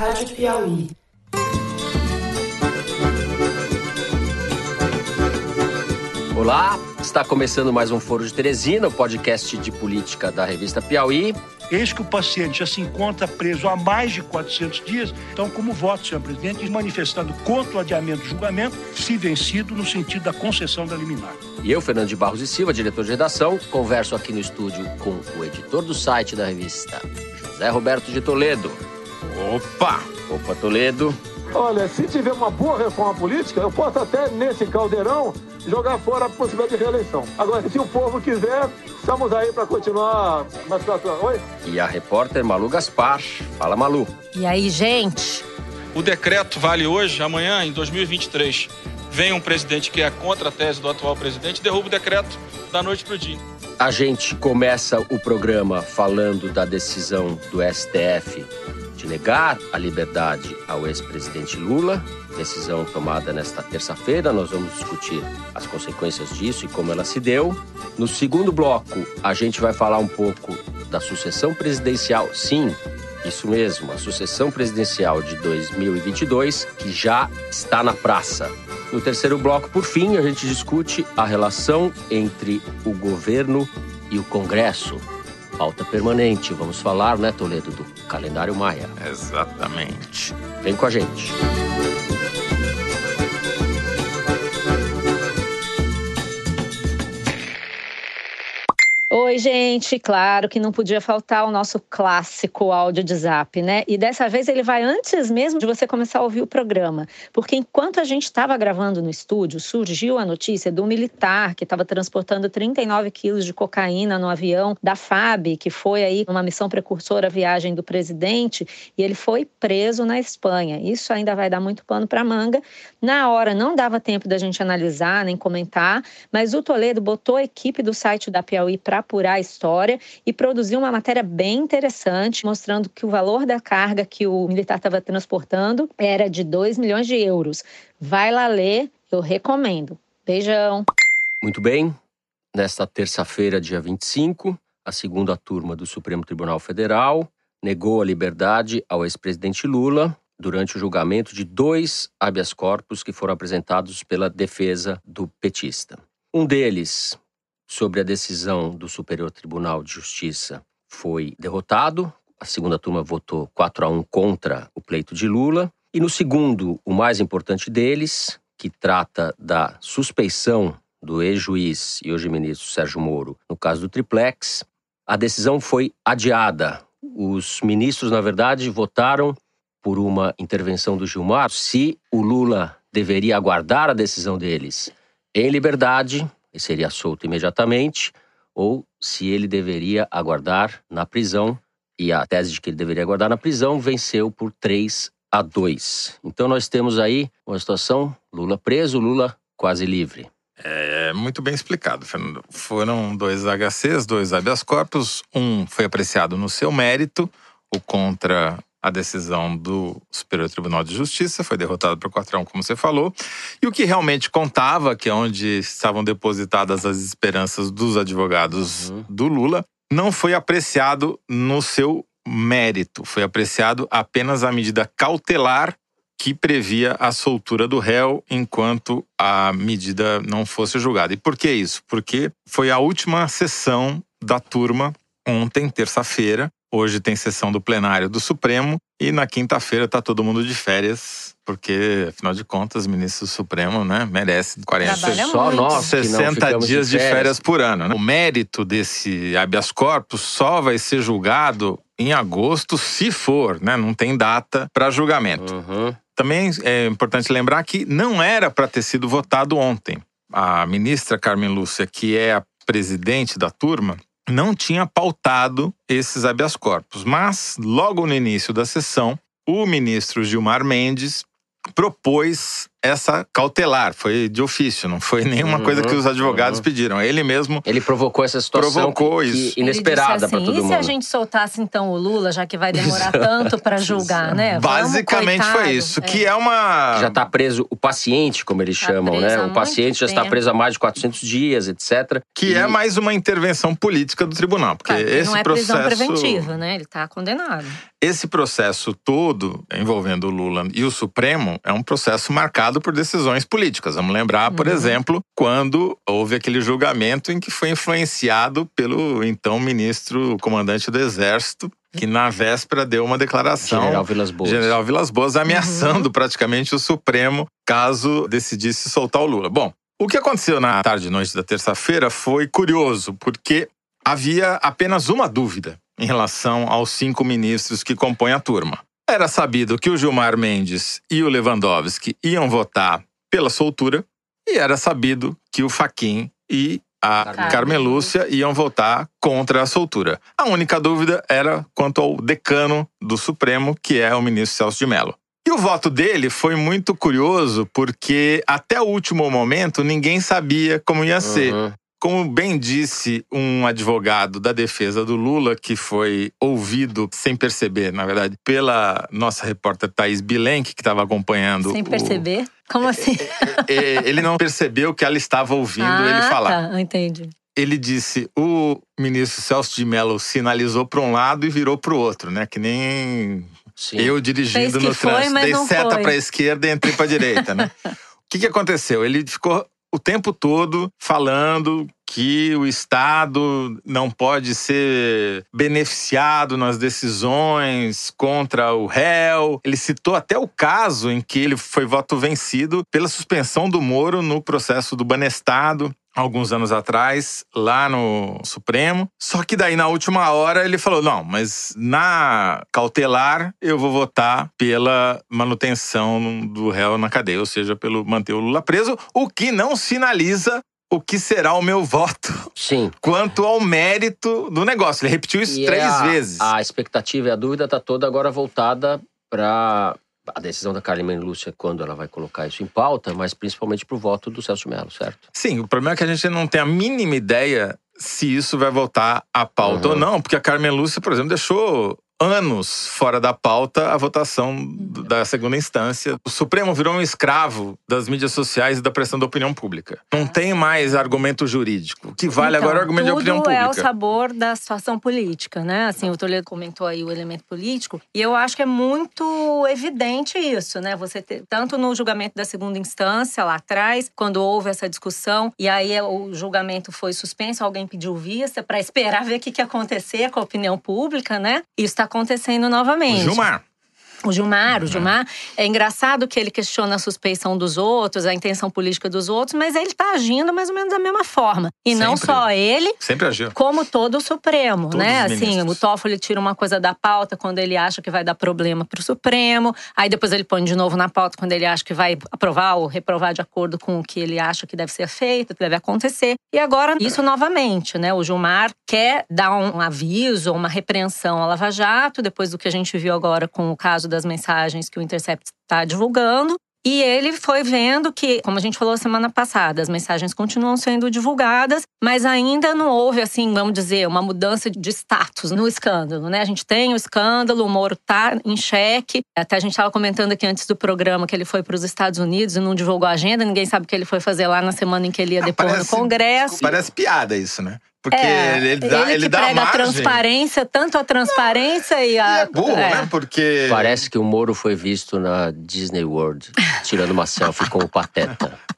Rádio Piauí. Olá, está começando mais um Foro de Teresina, o podcast de política da revista Piauí. Eis que o paciente já se encontra preso há mais de 400 dias. Então, como voto, senhor presidente, manifestando contra o adiamento do julgamento, se vencido no sentido da concessão da liminar. E eu, Fernando de Barros e Silva, diretor de redação, converso aqui no estúdio com o editor do site da revista, José Roberto de Toledo. Opa! Opa, Toledo. Olha, se tiver uma boa reforma política, eu posso até, nesse caldeirão, jogar fora a possibilidade de reeleição. Agora, se o povo quiser, estamos aí para continuar na situação. Oi? E a repórter Malu Gaspar. Fala, Malu. E aí, gente? O decreto vale hoje, amanhã, em 2023. Vem um presidente que é contra a tese do atual presidente, derruba o decreto da noite para o dia. A gente começa o programa falando da decisão do STF de negar a liberdade ao ex-presidente Lula, decisão tomada nesta terça-feira. Nós vamos discutir as consequências disso e como ela se deu. No segundo bloco, a gente vai falar um pouco da sucessão presidencial. Sim, isso mesmo, a sucessão presidencial de 2022, que já está na praça. No terceiro bloco, por fim, a gente discute a relação entre o governo e o Congresso. Pauta permanente. Vamos falar, né, Toledo, do calendário Maia. Exatamente. Vem com a gente. Oi, gente. Claro que não podia faltar o nosso clássico áudio de zap, né? E dessa vez ele vai antes mesmo de você começar a ouvir o programa. Porque enquanto a gente estava gravando no estúdio, surgiu a notícia do militar que estava transportando 39 quilos de cocaína no avião da FAB, que foi aí uma missão precursora à viagem do presidente, e ele foi preso na Espanha. Isso ainda vai dar muito pano para manga. Na hora não dava tempo da gente analisar nem comentar, mas o Toledo botou a equipe do site da Piauí para apurar a história e produziu uma matéria bem interessante, mostrando que o valor da carga que o militar estava transportando era de 2 milhões de euros. Vai lá ler, eu recomendo. Beijão. Muito bem. Nesta terça-feira, dia 25, a segunda turma do Supremo Tribunal Federal negou a liberdade ao ex-presidente Lula durante o julgamento de dois habeas corpus que foram apresentados pela defesa do petista. Um deles, sobre a decisão do Superior Tribunal de Justiça foi derrotado. A segunda turma votou 4 a 1 contra o pleito de Lula. E no segundo, o mais importante deles, que trata da suspeição do ex-juiz e hoje ministro Sérgio Moro no caso do triplex, a decisão foi adiada. Os ministros, na verdade, votaram por uma intervenção do Gilmar se o Lula deveria aguardar a decisão deles em liberdade ele seria solto imediatamente, ou se ele deveria aguardar na prisão. E a tese de que ele deveria aguardar na prisão venceu por 3 a 2. Então nós temos aí uma situação: Lula preso, Lula quase livre. É muito bem explicado, Fernando. Foram dois HCs, dois habeas corpus. Um foi apreciado no seu mérito, o contra a decisão do Superior Tribunal de Justiça, foi derrotado por 4 a 1, como você falou. E o que realmente contava, que é onde estavam depositadas as esperanças dos advogados uhum. do Lula, não foi apreciado no seu mérito. Foi apreciado apenas a medida cautelar que previa a soltura do réu enquanto a medida não fosse julgada. E por que isso? Porque foi a última sessão da turma ontem, terça-feira, Hoje tem sessão do plenário do Supremo e na quinta-feira tá todo mundo de férias, porque afinal de contas, o ministro do Supremo, né, merece 40 só nós 60 dias de férias. de férias por ano. Né? O mérito desse habeas corpus só vai ser julgado em agosto, se for, né? Não tem data para julgamento. Uhum. Também é importante lembrar que não era para ter sido votado ontem. A ministra Carmen Lúcia, que é a presidente da turma, não tinha pautado esses habeas corpus, mas logo no início da sessão, o ministro Gilmar Mendes propôs essa cautelar, foi de ofício, não foi nenhuma Uhum, coisa que os advogados uhum. pediram. Ele mesmo Ele provocou essa situação Provocou que- isso. que inesperada disse para assim, todo e mundo. se a gente soltasse então o Lula, já que vai demorar tanto para julgar, né? Vamos, basicamente coitado. foi isso, que é uma Já está preso o paciente, como eles Tá chamam, né? O paciente já está tempo. preso há mais de 400 dias, etc. que é mais uma intervenção política do tribunal, porque Claro, esse não é processo prisão preventiva, né? Ele está condenado. esse processo todo envolvendo o Lula e o Supremo é um processo marcado por decisões políticas. Vamos lembrar, por Uhum. exemplo, quando houve aquele julgamento em que foi influenciado pelo então ministro comandante do Exército, que na véspera deu uma declaração General Vilas Boas. General Vilas Boas ameaçando Uhum. praticamente o Supremo caso decidisse soltar o Lula. Bom, o que aconteceu na tarde e noite da terça-feira foi curioso, porque havia apenas uma dúvida em relação aos cinco ministros que compõem a turma. Era sabido que o Gilmar Mendes e o Lewandowski iam votar pela soltura, e era sabido que o Faquin e a Carmen. Carmen Lúcia iam votar contra a soltura. A única dúvida era quanto ao decano do Supremo, que é o ministro Celso de Mello. E o voto dele foi muito curioso, porque até o último momento ninguém sabia como ia ser. Como bem disse um advogado da defesa do Lula, que foi ouvido sem perceber, na verdade, pela nossa repórter Thaís Bilenque, que estava acompanhando. Sem o- perceber? Como assim? É, Ele não percebeu que ela estava ouvindo ah, ele falar. Tá, entendi. Ele disse: o ministro Celso de Mello sinalizou para um lado e virou para o outro, né? Que nem Sim. eu dirigindo Fez que no foi, trânsito. mas Dei não seta para a esquerda e entrei para a direita, né? O que, que aconteceu? Ele ficou o tempo todo falando que o Estado não pode ser beneficiado nas decisões contra o réu. Ele citou até o caso em que ele foi voto vencido pela suspensão do Moro no processo do Banestado. Alguns anos atrás, lá no Supremo. Só que daí, na última hora, ele falou: não, mas na cautelar eu vou votar pela manutenção do réu na cadeia, ou seja, pelo manter o Lula preso, o que não sinaliza o que será o meu voto Sim. quanto ao mérito do negócio. Ele repetiu isso E três é a, vezes. A expectativa e a dúvida está toda agora voltada para a decisão da Carmen Lúcia quando ela vai colocar isso em pauta, mas principalmente para o voto do Celso de Mello, certo? Sim, o problema é que a gente não tem a mínima ideia se isso vai voltar à pauta Uhum. ou não, porque a Carmen Lúcia, por exemplo, deixou anos fora da pauta a votação do- da segunda instância. O Supremo virou um escravo das mídias sociais e da pressão da opinião pública. Não tem mais argumento jurídico. O que vale Então, agora é o argumento de opinião tudo é o pública. sabor da situação política, né? Assim, o Toledo comentou aí o elemento político, e eu acho que é muito evidente isso, né? Você ter, tanto no julgamento da segunda instância lá atrás, quando houve essa discussão, e aí o julgamento foi suspenso, alguém pediu vista para esperar ver o que, que ia acontecer com a opinião pública, né? Isso está acontecendo novamente. Gilmar. O Gilmar, o Gilmar, é engraçado que ele questiona a suspeição dos outros, a intenção política dos outros, mas ele está agindo mais ou menos da mesma forma. E não Sempre. só ele, Sempre agiu. como todo o Supremo, Todos né? Assim, o Toffoli tira uma coisa da pauta quando ele acha que vai dar problema para o Supremo, aí depois ele põe de novo na pauta quando ele acha que vai aprovar ou reprovar de acordo com o que ele acha que deve ser feito, que deve acontecer. E agora isso novamente, né? O Gilmar quer dar um aviso, uma repreensão à Lava Jato, depois do que a gente viu agora com o caso das mensagens que o Intercept está divulgando. E ele foi vendo que, como a gente falou semana passada, as mensagens continuam sendo divulgadas, mas ainda não houve, assim, vamos dizer, uma mudança de status no escândalo, né? A gente tem o escândalo, o Moro tá em xeque. Até a gente estava comentando aqui antes do programa que ele foi para os Estados Unidos e não divulgou a agenda, ninguém sabe o que ele foi fazer lá na semana em que ele ia depor no Congresso. Parece piada isso, né? Porque É, ele, ele dá, ele ele que dá prega a margem. transparência, tanto a transparência e E a. é burro, é. né? Porque Parece que o Moro foi visto na Disney World, tirando uma selfie com o Pateta.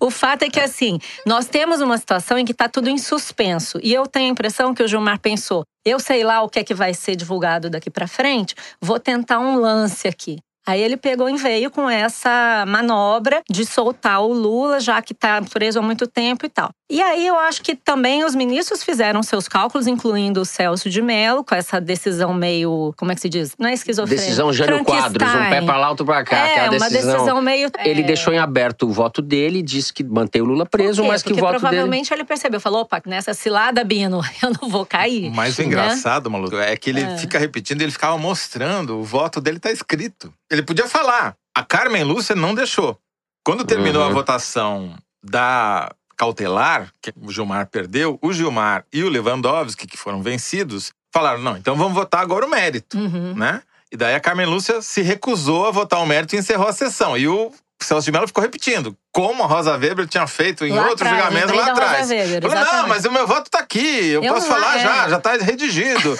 O fato é que, assim, nós temos uma situação em que está tudo em suspenso. E eu tenho a impressão que o Gilmar pensou: eu sei lá o que é que vai ser divulgado daqui para frente, vou tentar um lance aqui. Aí ele pegou e veio com essa manobra de soltar o Lula, já que está preso há muito tempo e tal. E aí eu acho que também os ministros fizeram seus cálculos, incluindo o Celso de Mello, com essa decisão meio. Como é que se diz? Não é esquizofrênica. Decisão Jânio Quadros, um pé para lá, outro para cá. É, aquela uma decisão meio. Ele é, deixou em aberto o voto dele, disse que mantém o Lula preso, mas que o Porque voto dele. provavelmente ele percebeu, falou: opa, nessa cilada, Bino, eu não vou cair. Mas o né? engraçado, maluco, é que ele É. fica repetindo, ele ficava mostrando, o voto dele tá escrito. Ele podia falar. A Carmen Lúcia não deixou. Quando terminou Uhum. a votação da cautelar, que o Gilmar perdeu, o Gilmar e o Lewandowski, que foram vencidos, falaram: não, então vamos votar agora o mérito, Uhum. né? E daí a Carmen Lúcia se recusou a votar o mérito e encerrou a sessão. E o Celso de Mello ficou repetindo, como a Rosa Weber tinha feito em Lá outro atrás, julgamento lembrei lá Rosa atrás. Weber, Falou, não, mas o meu voto tá aqui, eu, Eu posso falar é. já, já tá redigido.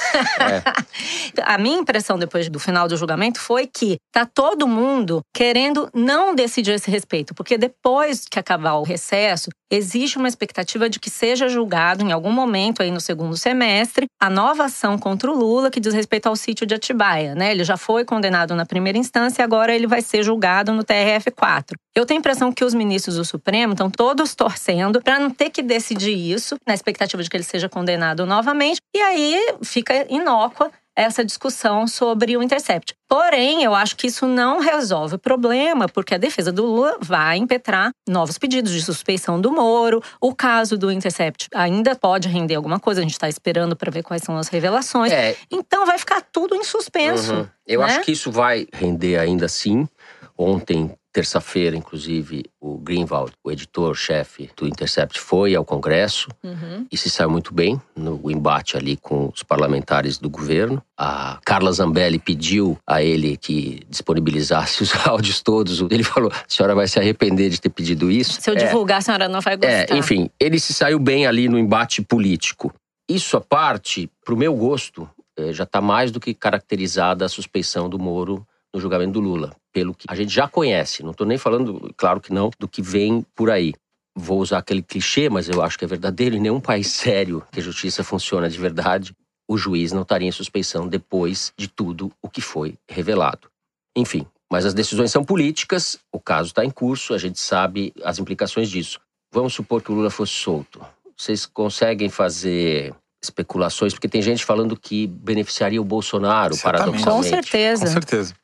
A minha impressão depois do final do julgamento foi que tá todo mundo querendo não decidir esse respeito, porque depois que acabar o recesso, existe uma expectativa de que seja julgado em algum momento aí no segundo semestre a nova ação contra o Lula que diz respeito ao sítio de Atibaia, né? Ele já foi condenado na primeira instância e agora ele vai ser julgado no TRF4. Eu tenho a impressão que os ministros do Supremo estão todos torcendo para não ter que decidir isso, na expectativa de que ele seja condenado novamente, e aí fica inócua essa discussão sobre o Intercept. Porém, eu acho que isso não resolve o problema, porque a defesa do Lula vai impetrar novos pedidos de suspeição do Moro. O caso do Intercept ainda pode render alguma coisa, a gente está esperando para ver quais são as revelações. É, Então vai ficar tudo em suspenso. Uhum. Eu né? acho que isso vai render ainda assim. Ontem, terça-feira, inclusive, o Greenwald, o editor-chefe do Intercept, foi ao Congresso Uhum. e se saiu muito bem no embate ali com os parlamentares do governo. A Carla Zambelli pediu a ele que disponibilizasse os áudios todos. Ele falou: a senhora vai se arrepender de ter pedido isso. Se eu É, divulgar, a senhora não vai gostar. é, enfim, ele se saiu bem ali no embate político. Isso à parte, pro meu gosto, eh, já está mais do que caracterizada a suspeição do Moro no julgamento do Lula, pelo que a gente já conhece. Não estou nem falando, claro que não, do que vem por aí. Vou usar aquele clichê, mas eu acho que é verdadeiro. Em nenhum país sério que a justiça funciona de verdade, o juiz não estaria em suspeição depois de tudo o que foi revelado. Enfim, mas as decisões são políticas, o caso está em curso, a gente sabe as implicações disso. Vamos supor que o Lula fosse solto. Vocês conseguem fazer especulações? Porque tem gente falando que beneficiaria o Bolsonaro, Certamente. Com paradoxalmente. certeza. Com certeza.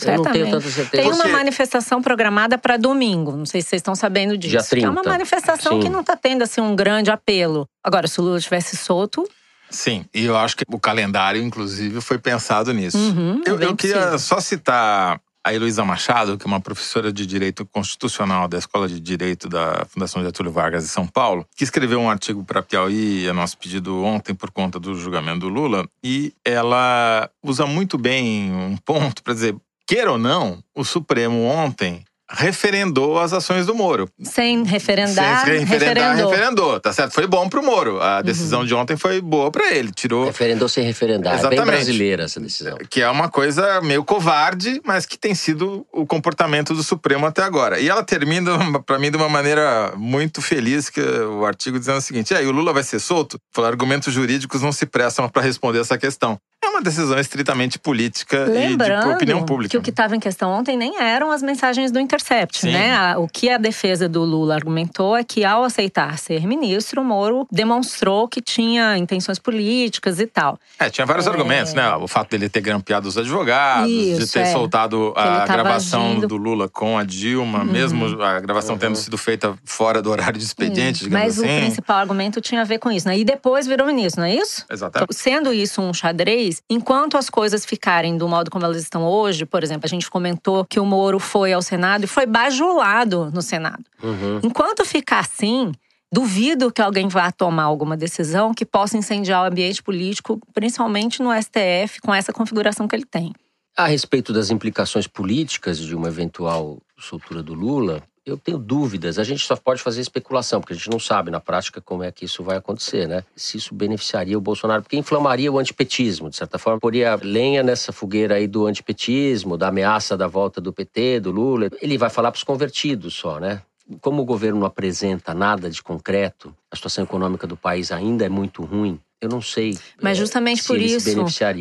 Eu não tenho Certamente. tanta certeza. Tem uma Porque- manifestação programada para domingo. Não sei se vocês estão sabendo disso. Dia Que é uma 30. manifestação Sim. que não está tendo assim um grande apelo. Agora, se o Lula tivesse solto, Sim, e eu acho que o calendário, inclusive, foi pensado nisso. uhum, é Eu, bem eu queria possível. só citar a Heloísa Machado, que é uma professora de Direito Constitucional da Escola de Direito da Fundação Getúlio Vargas de São Paulo, que escreveu um artigo para Piauí, a nosso pedido ontem por conta do julgamento do Lula, e ela usa muito bem um ponto para dizer, queira ou não, o Supremo ontem referendou as ações do Moro. Sem referendar, Sem referendar, referendou. referendou, tá certo? Foi bom pro Moro. Uhum. A decisão de ontem foi boa para ele, tirou Referendou sem referendar. É bem Exatamente. brasileira essa decisão. que é uma coisa meio covarde, mas que tem sido o comportamento do Supremo até agora. E ela termina, para mim, de uma maneira muito feliz, que o artigo dizendo o seguinte: é, e o Lula vai ser solto? Falou, argumentos jurídicos não se prestam para responder essa questão. É uma decisão estritamente política e de Lembrando opinião pública. que o que estava em questão ontem nem eram as mensagens do Intercept, Sim. né? A- O que a defesa do Lula argumentou é que ao aceitar ser ministro, o Moro demonstrou que tinha intenções políticas e tal. É, tinha vários É. argumentos, né? O fato dele ter grampeado os advogados, de Isso, ter é. soltado a gravação agindo- do Lula com a Dilma, Uhum. mesmo a gravação tendo sido feita fora do horário de expediente, digamos Mas assim. o principal argumento tinha a ver com isso, né? E depois virou ministro, não é isso? Exatamente. Sendo isso um xadrez, enquanto as coisas ficarem do modo como elas estão hoje, por exemplo, a gente comentou que o Moro foi ao Senado e foi bajulado no Senado. Uhum. Enquanto ficar assim, duvido que alguém vá tomar alguma decisão que possa incendiar o ambiente político, principalmente no STF, com essa configuração que ele tem. A respeito das implicações políticas de uma eventual soltura do Lula, eu tenho dúvidas. A gente só pode fazer especulação, porque a gente não sabe na prática como é que isso vai acontecer, né? Se isso beneficiaria o Bolsonaro, porque inflamaria o antipetismo, de certa forma, poria lenha nessa fogueira aí do antipetismo, da ameaça da volta do PT, do Lula. Ele vai falar para os convertidos só, né? Como o governo não apresenta nada de concreto, a situação econômica do país ainda é muito ruim. Eu não sei. Mas eh, justamente se por isso.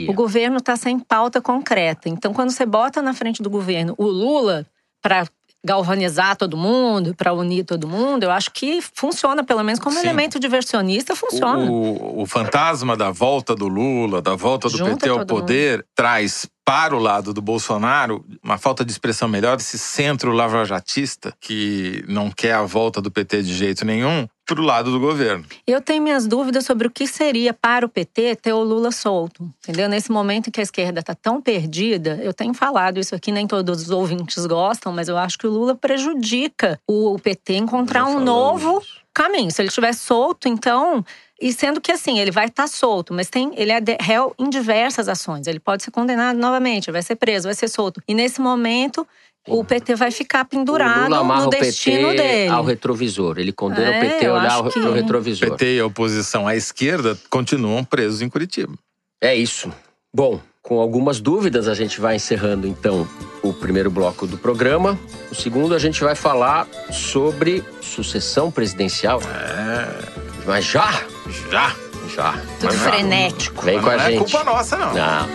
O governo está sem pauta concreta. Então, quando você bota na frente do governo o Lula para galvanizar todo mundo, para unir todo mundo, eu acho que funciona, pelo menos como Sim. elemento diversionista, funciona. O, o fantasma da volta do Lula, da volta do Junta PT ao poder, traz para o lado do Bolsonaro uma falta de expressão melhor desse centro lavajatista que não quer a volta do PT de jeito nenhum, pro lado do governo. Eu tenho minhas dúvidas sobre o que seria para o PT ter o Lula solto, entendeu? Nesse momento em que a esquerda está tão perdida, eu tenho falado isso aqui, nem todos os ouvintes gostam, mas eu acho que o Lula prejudica o PT encontrar um novo isso. caminho. Se ele estiver solto, então e sendo que assim, ele vai estar tá solto, mas tem, ele é réu em diversas ações. Ele pode ser condenado novamente, vai ser preso, vai ser solto. E nesse momento, o PT vai ficar pendurado no destino dele. ao retrovisor. Ele condena é, o PT a olhar que... retrovisor. O PT e a oposição à esquerda continuam presos em Curitiba. É isso. Bom, com algumas dúvidas, a gente vai encerrando então o primeiro bloco do programa. O segundo, a gente vai falar sobre sucessão presidencial. É. Mas já? Já. Já. Tudo Mas frenético. Vem com a não gente. Não é culpa nossa, não. Não.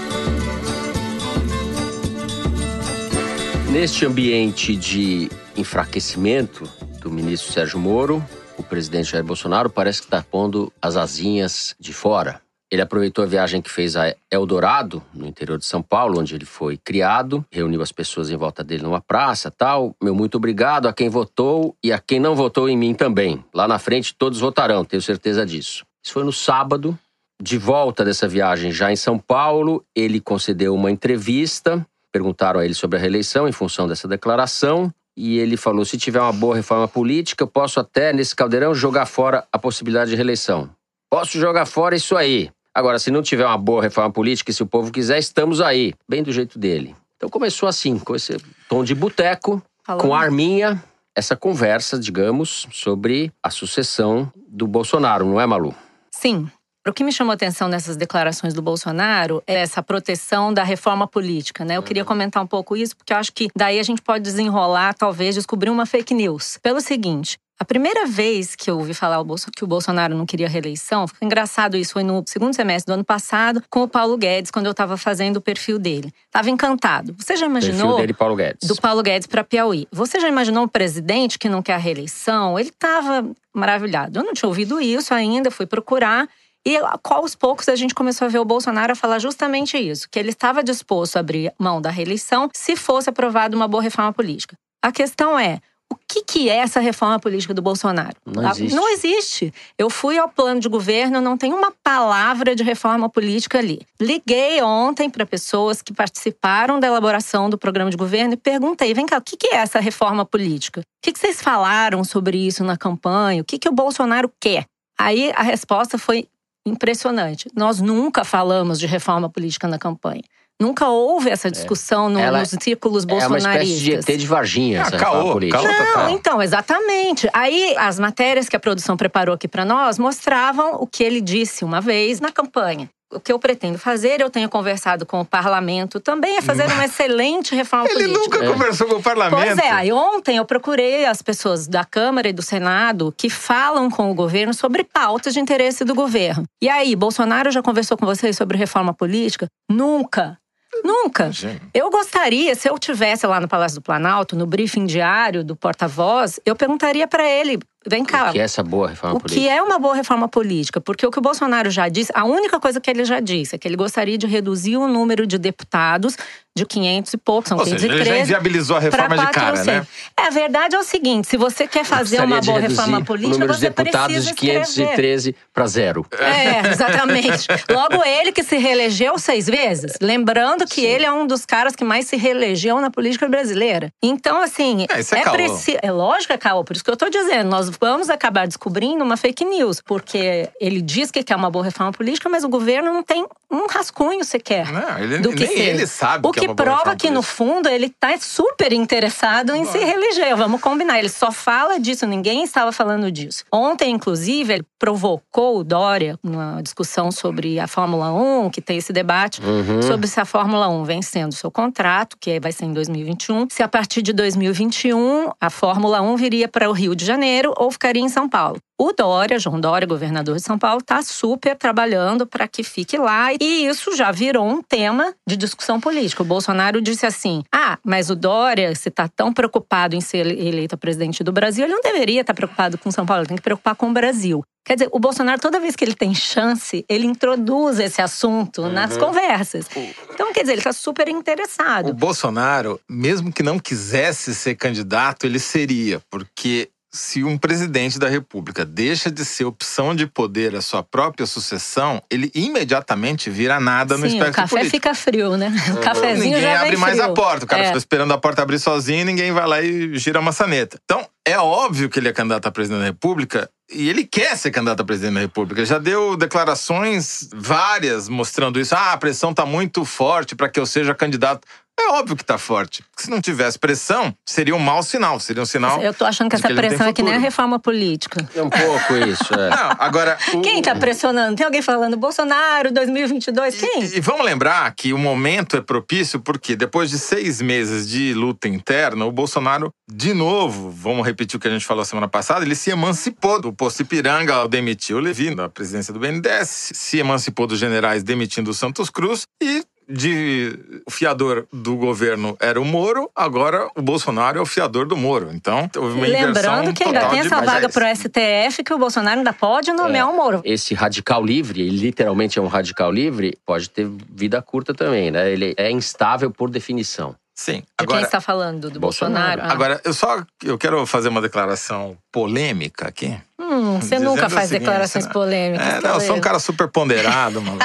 Neste ambiente de enfraquecimento do ministro Sérgio Moro, o presidente Jair Bolsonaro parece que está pondo as asinhas de fora. Ele aproveitou a viagem que fez a Eldorado, no interior de São Paulo, onde ele foi criado, reuniu as pessoas em volta dele numa praça, tal. Meu muito obrigado a quem votou e a quem não votou em mim também. Lá na frente todos votarão, tenho certeza disso. Isso foi no sábado. De volta dessa viagem já em São Paulo, ele concedeu uma entrevista Perguntaram a ele sobre a reeleição em função dessa declaração. E ele falou: se tiver uma boa reforma política, eu posso até, nesse caldeirão, jogar fora a possibilidade de reeleição. Posso jogar fora isso aí. Agora, se não tiver uma boa reforma política e se o povo quiser, estamos aí. Bem do jeito dele. Então começou assim, com esse tom de boteco, com arminha, essa conversa, digamos, sobre a sucessão do Bolsonaro, não é, Malu? Sim. O que me chamou a atenção nessas declarações do Bolsonaro é essa proteção da reforma política, né? Eu queria uhum. comentar um pouco isso, porque eu acho que daí a gente pode desenrolar, talvez, descobrir uma fake news. Pelo seguinte, a primeira vez que eu ouvi falar que o Bolsonaro não queria reeleição, foi engraçado isso, foi no segundo semestre do ano passado, com o Paulo Guedes, quando eu estava fazendo o perfil dele. Tava encantado. Você já imaginou. Perfil dele, Paulo Guedes. Do Paulo Guedes para Piauí. Você já imaginou um presidente que não quer a reeleição? Ele estava maravilhado. Eu não tinha ouvido isso ainda, fui procurar. E aos poucos a gente começou a ver o Bolsonaro falar justamente isso, que ele estava disposto a abrir mão da reeleição se fosse aprovada uma boa reforma política. A questão é, o que, que é essa reforma política do Bolsonaro? Não existe. Não existe. Eu fui ao plano de governo, não tem uma palavra de reforma política ali. Liguei ontem para pessoas que participaram da elaboração do programa de governo e perguntei: vem cá, o que, que é essa reforma política? O que, que vocês falaram sobre isso na campanha? O que, que o Bolsonaro quer? Aí a resposta foi impressionante. Nós nunca falamos de reforma política na campanha. Nunca houve essa é. discussão no, nos círculos bolsonaristas. É uma espécie de ET de Varginha, ah, essa caô, política. Caô Não, então, exatamente. Aí, as matérias que a produção preparou aqui para nós mostravam o que ele disse uma vez na campanha o que eu pretendo fazer, eu tenho conversado com o parlamento também, é fazer uma excelente reforma Ele política. Ele nunca é. conversou com o parlamento. Pois é, aí ontem eu procurei as pessoas da Câmara e do Senado que falam com o governo sobre pautas de interesse do governo. E aí, Bolsonaro já conversou com vocês sobre reforma política? Nunca. Nunca. Eu gostaria, se eu tivesse lá no Palácio do Planalto, no briefing diário do porta-voz, eu perguntaria para ele Vem cá. O que é essa boa reforma o política? O que é uma boa reforma política? Porque o que o Bolsonaro já disse, a única coisa que ele já disse é que ele gostaria de reduzir o número de deputados de 500 e poucos, são Ou 513. Seja, ele já inviabilizou a reforma de cara, né? É, a verdade é o seguinte, se você quer fazer uma boa reforma política, o número de deputados de 513 para zero. É, exatamente. Logo ele que se reelegeu seis vezes. Lembrando que Sim. ele é um dos caras que mais se reelegeu na política brasileira. Então, assim, é, é, é preciso. É lógico que é caô, por isso que eu tô dizendo, nós vamos acabar descobrindo uma fake news, porque ele diz que quer uma boa reforma política, mas o governo não tem um rascunho sequer. Não, ele, do que nem ser. ele sabe o que, que é prova que, no fundo, ele está super interessado em se reeleger. Vamos combinar. Ele só fala disso, ninguém estava falando disso. Ontem, inclusive, ele provocou o Dória numa discussão sobre a Fórmula 1, que tem esse debate uhum. sobre se a Fórmula 1 vencendo seu contrato, que vai ser em 2021, se a partir de 2021 a Fórmula 1 viria para o Rio de Janeiro ou ficaria em São Paulo. O Dória, João Dória, governador de São Paulo, está super trabalhando para que fique lá. E isso já virou um tema de discussão política. O Bolsonaro disse assim: ah, mas o Dória, se está tão preocupado em ser eleito presidente do Brasil, ele não deveria estar tá preocupado com São Paulo, ele tem que preocupar com o Brasil. Quer dizer, o Bolsonaro, toda vez que ele tem chance, ele introduz esse assunto uhum. nas conversas. Então, quer dizer, ele está super interessado. O Bolsonaro, mesmo que não quisesse ser candidato, ele seria, porque se um presidente da República deixa de ser opção de poder a sua própria sucessão, ele imediatamente vira nada no Sim, espectro o café político. fica frio, né? O cafezinho ninguém abre mais frio. a porta. O cara É. fica esperando a porta abrir sozinho e ninguém vai lá e gira a maçaneta. Então, é óbvio que ele é candidato a presidente da República e ele quer ser candidato a presidente da República. Ele já deu declarações várias mostrando isso. Ah, a pressão tá muito forte para que eu seja candidato. É óbvio que tá forte. Se não tivesse pressão, seria um mau sinal. Seria um sinal. Eu tô achando que essa tem pressão é que nem a reforma política. É um pouco isso, é. Não, agora. o- Quem tá pressionando? Tem alguém falando Bolsonaro 2022? Quem? E, e vamos lembrar que o momento é propício porque depois de seis meses de luta interna, o Bolsonaro, de novo, vamos repetir o que a gente falou semana passada, ele se emancipou do posto Ipiranga, demitiu o Levi da presidência do BNDES, se emancipou dos generais demitindo o Santos Cruz e de o fiador do governo era o Moro, agora o Bolsonaro é o fiador do Moro. Então, houve uma inversão Lembrando que ainda tem de essa vaga papéis. pro STF que o Bolsonaro ainda pode nomear o Moro. Esse radical livre, ele literalmente é um radical livre, pode ter vida curta também, né? Ele é instável por definição. Sim. De Agora, quem está falando? Do Bolsonaro. Bolsonaro? Ah. Agora, eu só eu quero fazer uma declaração polêmica aqui. Hum, você nunca o faz seguinte, declarações né? polêmicas. É, não, eu sou um cara super ponderado, mano.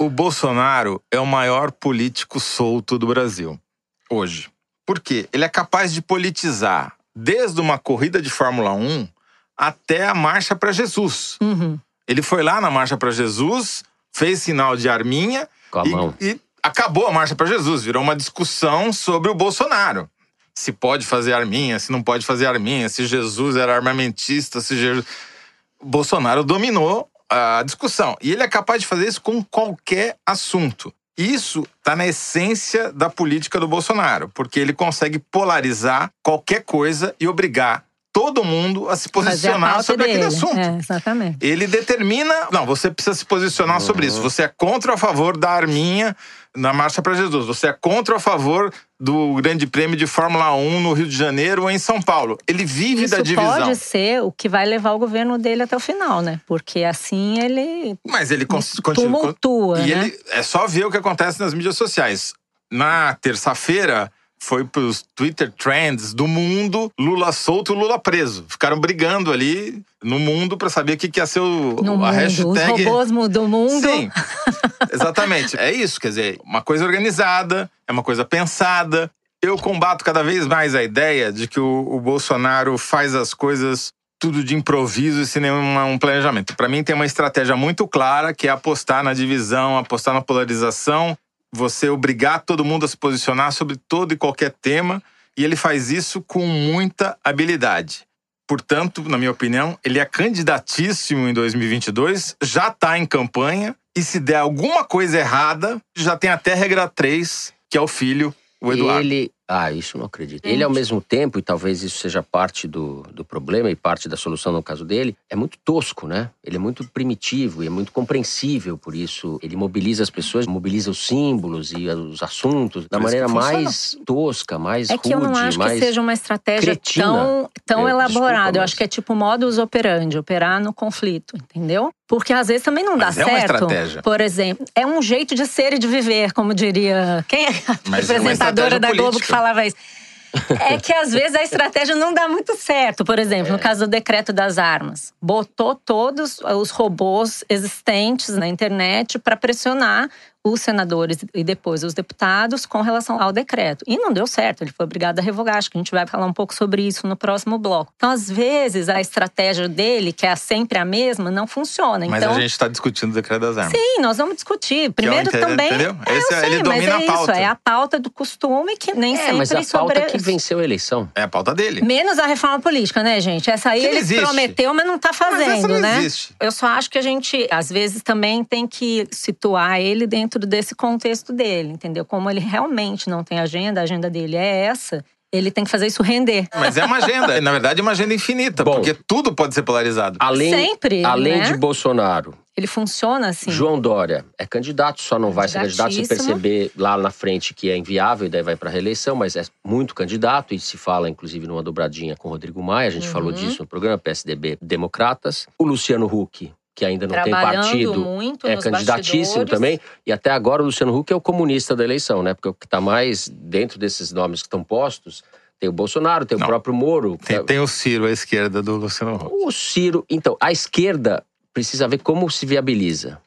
O Bolsonaro é o maior político solto do Brasil hoje. Por quê? Ele é capaz de politizar desde uma corrida de Fórmula 1 até a marcha para Jesus. Uhum. Ele foi lá na marcha para Jesus, fez sinal de arminha Com a e, mão. e acabou a marcha para Jesus. Virou uma discussão sobre o Bolsonaro. Se pode fazer arminha, se não pode fazer arminha, se Jesus era armamentista, se Jesus... Bolsonaro dominou a discussão. E ele é capaz de fazer isso com qualquer assunto. Isso está na essência da política do Bolsonaro, porque ele consegue polarizar qualquer coisa e obrigar todo mundo a se a posicionar pauta sobre aquele dele. assunto. É, exatamente. Ele determina. Não, você precisa se posicionar sobre isso. Você é contra ou a favor da arminha na Marcha para Jesus. Você é contra ou a favor do Grande Prêmio de Fórmula 1 no Rio de Janeiro ou em São Paulo. Ele vive Isso da divisão. pode ser o que vai levar o governo dele até o final, né? Porque assim ele Mas ele continua. tumultua, E né? ele é só ver o que acontece nas mídias sociais. Na terça-feira, foi pros Twitter trends do mundo, Lula solto e Lula preso. Ficaram brigando ali no mundo para saber o que, que ia ser o, No a mundo, hashtag. os robôs do mundo. Sim, exatamente. É isso, quer dizer, uma coisa organizada, é uma coisa pensada. Eu combato cada vez mais a ideia de que o, o Bolsonaro faz as coisas tudo de improviso e sem nenhum um planejamento. Para mim tem uma estratégia muito clara que é apostar na divisão, apostar na polarização, você obrigar todo mundo a se posicionar sobre todo e qualquer tema, e ele faz isso com muita habilidade. Portanto, na minha opinião, ele é candidatíssimo em 2022, já está em campanha, e se der alguma coisa errada, já tem até regra 3, que é o filho, o Eduardo. Ele. Ah, isso não acredito. Ele, ao mesmo tempo, e talvez isso seja parte do, do problema e parte da solução no caso dele, é muito tosco, né? Ele é muito primitivo e é muito compreensível, por isso ele mobiliza as pessoas, mobiliza os símbolos e os assuntos da maneira mais tosca, mais É que eu não rude, acho que seja uma estratégia cretina. tão, tão Eu- elaborada. Eu acho que é tipo modus operandi, operar no conflito, entendeu? Porque às vezes também não Mas dá é uma certo. estratégia. Por exemplo, é um jeito de ser e de viver, como diria. Quem é a Mas é uma apresentadora estratégia da Globo que política. falava isso? É que às vezes a estratégia não dá muito certo. Por exemplo, no caso do decreto das armas, botou todos os robôs existentes na internet para pressionar os senadores e depois os deputados com relação ao decreto. E não deu certo, ele foi obrigado a revogar. Acho que a gente vai falar um pouco sobre isso no próximo bloco. Então, às vezes, a estratégia dele, que é sempre a mesma, não funciona. Mas então, a gente está discutindo o decreto das armas. Sim, nós vamos discutir. Primeiro entendo, também. entendeu? É, Esse eu é- sei, ele mas domina é a pauta. Isso, é a pauta do costume que nem É, sempre mas a pauta sobre... que venceu a eleição. É a pauta dele. Menos a reforma política, né, gente? Essa aí Que ele existe. prometeu, mas não tá Mas essa fazendo, não né? existe. Eu só acho que a gente, às vezes, também tem que situar ele dentro desse contexto dele, entendeu? Como ele realmente não tem agenda, a agenda dele é essa, ele tem que fazer isso render. Mas é uma agenda. Na verdade, é uma agenda infinita, Bom. porque tudo pode ser polarizado. Além, Sempre, além né? de Bolsonaro, Ele funciona assim. João Dória é candidato, só não vai ser candidato se perceber lá na frente que é inviável e daí vai para reeleição, mas é muito candidato e se fala inclusive numa dobradinha com o Rodrigo Maia, a gente Uhum. falou disso no programa PSDB Democratas. O Luciano Huck, que ainda não tem partido, muito é candidatíssimo bastidores. também. E até agora o Luciano Huck é o comunista da eleição, né? Porque o que está mais dentro desses nomes que estão postos Tem o Bolsonaro, tem Não. o próprio Moro. Tem, tem o Ciro à esquerda do Luciano Huck. O Ciro. Então, a esquerda precisa ver como se viabiliza.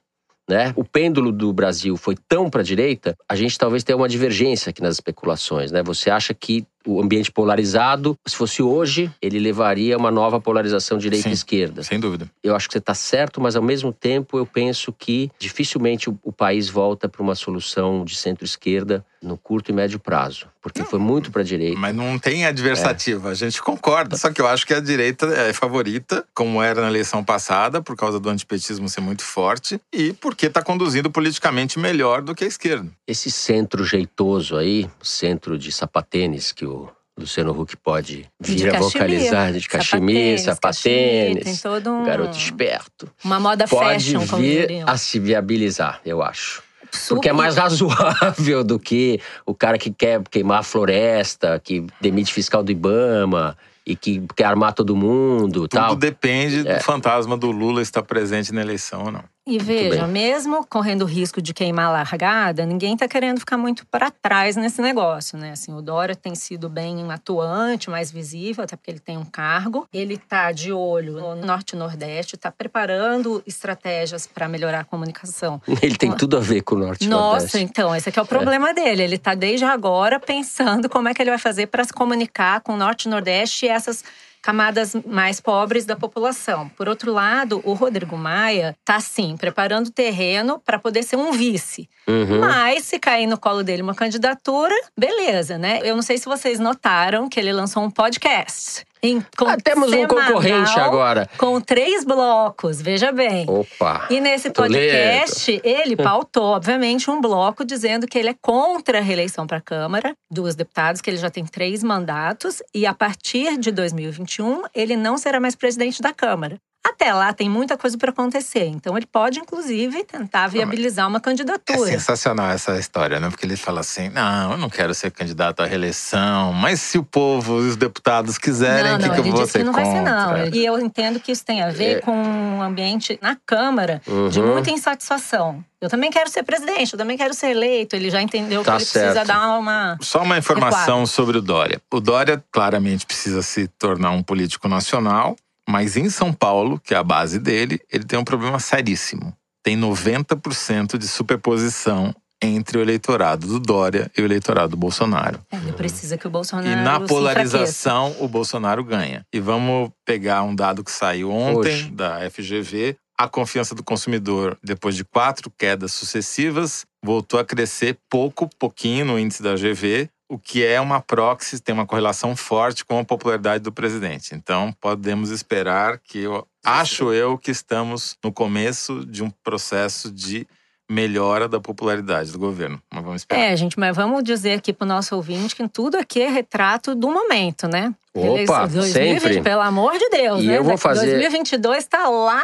Né? O pêndulo do Brasil foi tão para a direita, a gente talvez tenha uma divergência aqui nas especulações. Né? Você acha que o ambiente polarizado, se fosse hoje, ele levaria a uma nova polarização direita Sim. e esquerda. Sem dúvida. Eu acho que você está certo, mas ao mesmo tempo eu penso que dificilmente o, o país volta para uma solução de centro-esquerda no curto e médio prazo, porque foi muito para a direita. Mas não tem adversativa, a gente concorda. Só que eu acho que a direita é favorita, como era na eleição passada, por causa do antipetismo ser muito forte e porque está conduzindo politicamente melhor do que a esquerda. Esse centro jeitoso aí, centro de sapatênis que o Luciano Huck pode De vir a vocalizar, de cachemir, Sapatênis, todo um- garoto esperto. Uma moda Pode fashion, como vir diriam. a se viabilizar, eu acho. Super- Porque é mais razoável do que o cara que quer queimar a floresta, que demite fiscal do Ibama e que quer armar todo mundo Tudo tal. depende É. do fantasma do Lula estar presente na eleição ou não. E veja, mesmo correndo o risco de queimar a largada, ninguém está querendo ficar muito para trás nesse negócio, né? Assim, o Dória tem sido bem atuante, mais visível, até porque ele tem um cargo. Ele está de olho no Norte e Nordeste, está preparando estratégias para melhorar a comunicação. Ele tem tudo a ver com o Norte e Nossa, Nordeste. então, esse aqui é o problema dele. Ele está desde agora pensando como é que ele vai fazer para se comunicar com o Norte e Nordeste e essas camadas mais pobres da população. Por outro lado, o Rodrigo Maia está, sim, preparando o terreno para poder ser um vice. Uhum. Mas, se cair no colo dele uma candidatura, beleza, né? Eu não sei se vocês notaram que ele lançou um podcast. Em, com Ah, temos um concorrente agora. Com três blocos, veja bem. Opa! E nesse podcast, ele pautou, obviamente, um bloco dizendo que ele é contra a reeleição para a Câmara dos deputados, que ele já tem três mandatos, e a partir de 2021 ele não será mais presidente da Câmara. Até lá tem muita coisa para acontecer, então ele pode, inclusive, tentar viabilizar uma É candidatura. sensacional essa história, né? Porque ele fala assim: não, eu não quero ser candidato à reeleição, mas se o povo e os deputados quiserem, não, o que, não, que eu vou que ser não vai ser, não. E eu entendo que isso tem a ver É. com um ambiente na Câmara de Uhum. muita insatisfação. Eu também quero ser presidente, eu também quero ser eleito. Ele já entendeu Tá que ele precisa certo. dar uma. Só uma informação sobre o Dória. O Dória claramente precisa se tornar um político nacional, mas em São Paulo, que é a base dele, ele tem um problema seríssimo. Tem 90% de superposição entre o eleitorado do Dória e o eleitorado do Bolsonaro. É, Ele precisa que o Bolsonaro. E na se polarização, o Bolsonaro ganha. E vamos pegar um dado que saiu ontem Hoje. da FGV. A confiança do consumidor, depois de quatro quedas sucessivas, voltou a crescer pouco, pouquinho no índice da GV, o que é uma proxy, tem uma correlação forte com a popularidade do presidente. Então, podemos esperar que eu acho eu que estamos no começo de um processo de melhora da popularidade do governo. Mas vamos esperar. É, gente, mas vamos dizer aqui pro nosso ouvinte que tudo aqui é retrato do momento, né? Opa, 2020, sempre. Pelo amor de Deus, E né? eu vou fazer- 2022 tá lá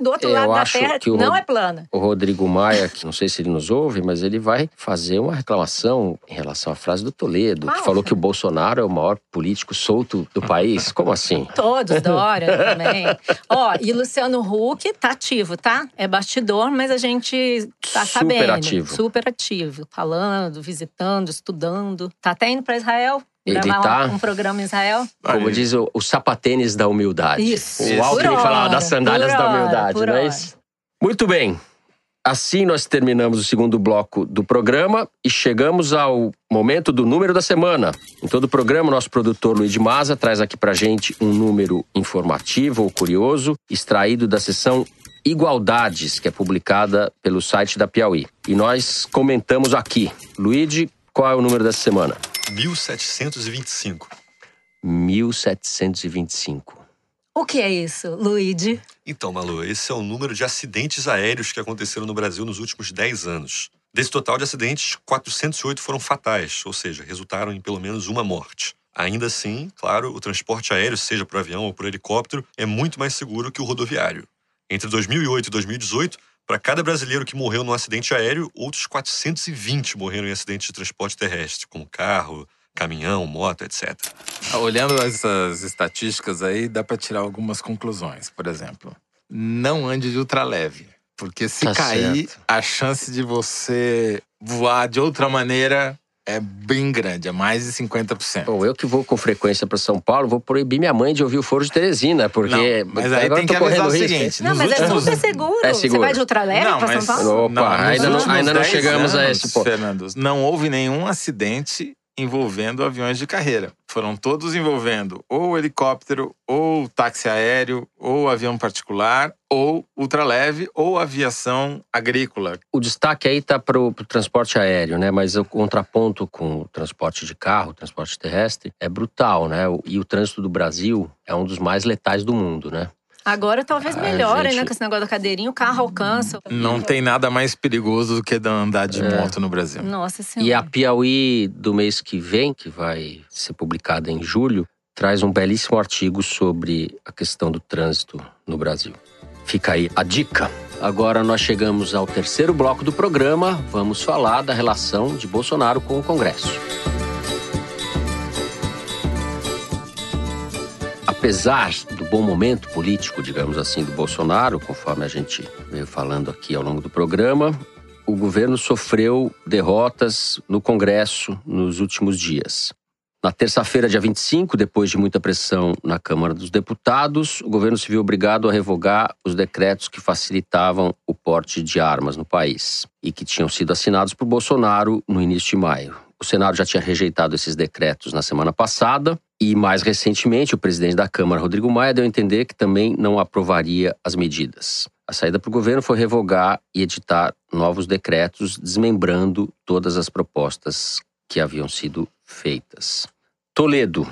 do outro Eu lado da Terra, que não Rod- é plana. O Rodrigo Maia, que não sei se ele nos ouve, mas ele vai fazer uma reclamação em relação à frase do Toledo, que falou que o Bolsonaro é o maior político solto do país. Como assim? Todos, Dória também. Ó, e Luciano Huck tá ativo, tá? É bastidor, mas a gente tá Super sabendo. ativo. Super ativo. Falando, visitando, estudando. Tá até indo pra Israel. Ele gravar tá. um, um programa em Israel. Como Aí. diz o, o sapatênis da humildade. Isso. O Alckmin falava das sandálias da humildade, não é isso? Muito bem. Assim nós terminamos o segundo bloco do programa e chegamos ao momento do número da semana. Em todo o programa, nosso produtor Luiz de Maza traz aqui pra gente um número informativo ou curioso, extraído da seção Igualdades, que é publicada pelo site da Piauí. E nós comentamos aqui. Luigi, qual é o número dessa semana? 1725. 1725. O que é isso, Luigi? Então, Malu, esse é o número de acidentes aéreos que aconteceram no Brasil nos últimos 10 anos. Desse total de acidentes, 408 foram fatais, ou seja, resultaram em pelo menos uma morte. Ainda assim, claro, o transporte aéreo, seja por avião ou por helicóptero, é muito mais seguro que o rodoviário. Entre 2008 e 2018, para cada brasileiro que morreu num acidente aéreo, outros 420 morreram em acidentes de transporte terrestre, como carro, caminhão, moto, etc. Olhando essas estatísticas aí, dá para tirar algumas conclusões. Por exemplo, não ande de ultraleve. Porque se Tá cair, certo. a chance de você voar de outra maneira é bem grande, é mais de 50%. Bom, eu que vou com frequência para São Paulo, vou proibir minha mãe de ouvir o Foro de Teresina, porque Não, mas aí agora tem que avisar o risco. seguinte, Não, mas é últimos- super seguro. É Você seguro. vai de ultraleve mas- São Paulo? Opa, Não, ainda não- ainda não 10 chegamos a anos, esse ponto. Fernando, não houve nenhum acidente envolvendo aviões de carreira. Foram todos envolvendo ou helicóptero, ou táxi aéreo, ou avião particular, ou ultraleve, ou aviação agrícola. O destaque aí está para o transporte aéreo, né? Mas o contraponto com o transporte de carro, o transporte terrestre, é brutal, né? E o trânsito do Brasil é um dos mais letais do mundo, né? Agora talvez Ah, melhore, gente. né? Com esse negócio da cadeirinha, o carro alcança. Não tem nada mais perigoso do que andar de É. moto no Brasil. Nossa Senhora. E a Piauí do mês que vem, que vai ser publicada em julho, traz um belíssimo artigo sobre a questão do trânsito no Brasil. Fica aí a dica. Agora nós chegamos ao terceiro bloco do programa. Vamos falar da relação de Bolsonaro com o Congresso. Apesar do bom momento político, digamos assim, do Bolsonaro, conforme a gente veio falando aqui ao longo do programa, o governo sofreu derrotas no Congresso nos últimos dias. Na terça-feira, dia 25, depois de muita pressão na Câmara dos Deputados, o governo se viu obrigado a revogar os decretos que facilitavam o porte de armas no país e que tinham sido assinados por Bolsonaro no início de maio. O Senado já tinha rejeitado esses decretos na semana passada e, mais recentemente, o presidente da Câmara, Rodrigo Maia, deu a entender que também não aprovaria as medidas. A saída para o governo foi revogar e editar novos decretos, desmembrando todas as propostas que haviam sido feitas. Toledo,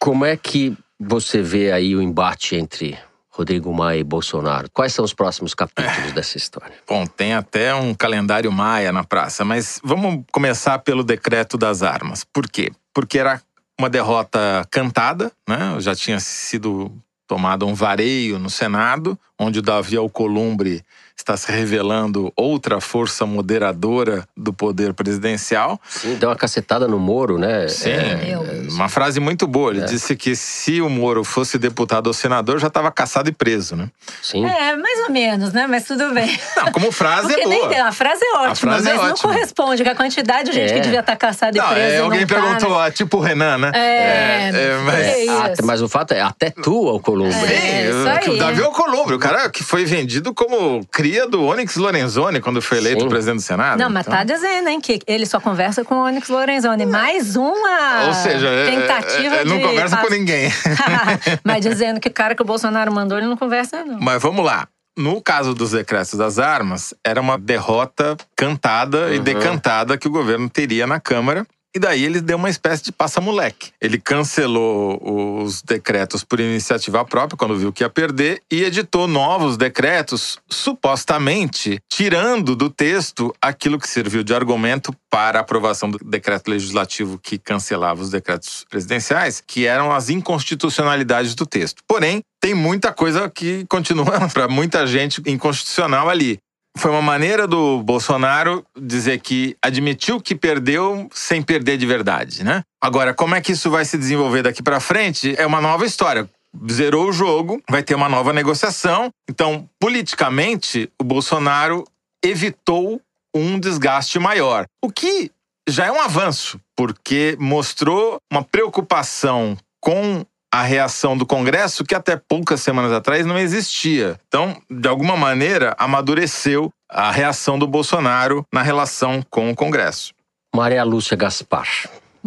como é que você vê aí o embate entre Rodrigo Maia e Bolsonaro? Quais são os próximos capítulos dessa história? Bom, tem até um calendário maia na praça, mas vamos começar pelo decreto das armas. Por quê? Porque era uma derrota cantada, né? Já tinha sido tomado um vareio no Senado, onde o Davi Alcolumbre está se revelando outra força moderadora do poder presidencial. Sim, deu uma cacetada no Moro, né? Sim, É, uma frase muito boa. Ele É. disse que se o Moro fosse deputado ou senador, já estava caçado e preso, né? sim. É, mais ou menos, né? Mas tudo bem. Não, como frase Porque é nem boa. tem, a frase é ótima, frase é mas não ótima. corresponde com a quantidade de gente É. que devia estar caçada e Não, presa. é, e alguém não tá, perguntou, né? ah, tipo o Renan, né? É, é, mas- é isso. Ah, mas o fato é, até tu, Alcolumbre. É, isso Sim, aí. o Davi Alcolumbre, o cara que foi vendido como cria do Onyx Lorenzoni quando foi eleito Sim. presidente do Senado. Não, mas então- tá dizendo, hein, que ele só conversa com o Onyx Lorenzoni. Mais uma Ou seja, é- tentativa é- é- de... não conversa com ninguém. mas dizendo que o cara que o Bolsonaro mandou, ele não conversa, não. Mas vamos lá. No caso dos decretos das armas, era uma derrota cantada e Uhum. decantada que o governo teria na Câmara. E daí ele deu uma espécie de passa-moleque. Ele cancelou os decretos por iniciativa própria, quando viu que ia perder, e editou novos decretos, supostamente tirando do texto aquilo que serviu de argumento para a aprovação do decreto legislativo que cancelava os decretos presidenciais, que eram as inconstitucionalidades do texto. Porém, tem muita coisa que continua para muita gente inconstitucional ali. Foi uma maneira do Bolsonaro dizer que admitiu que perdeu sem perder de verdade, né? Agora, como é que isso vai se desenvolver daqui para frente? É uma nova história. Zerou o jogo, vai ter uma nova negociação. Então, politicamente, o Bolsonaro evitou um desgaste maior. O que já é um avanço, porque mostrou uma preocupação com a reação do Congresso que até poucas semanas atrás não existia. Então, de alguma maneira, amadureceu a reação do Bolsonaro na relação com o Congresso. Maria Lúcia Gaspar.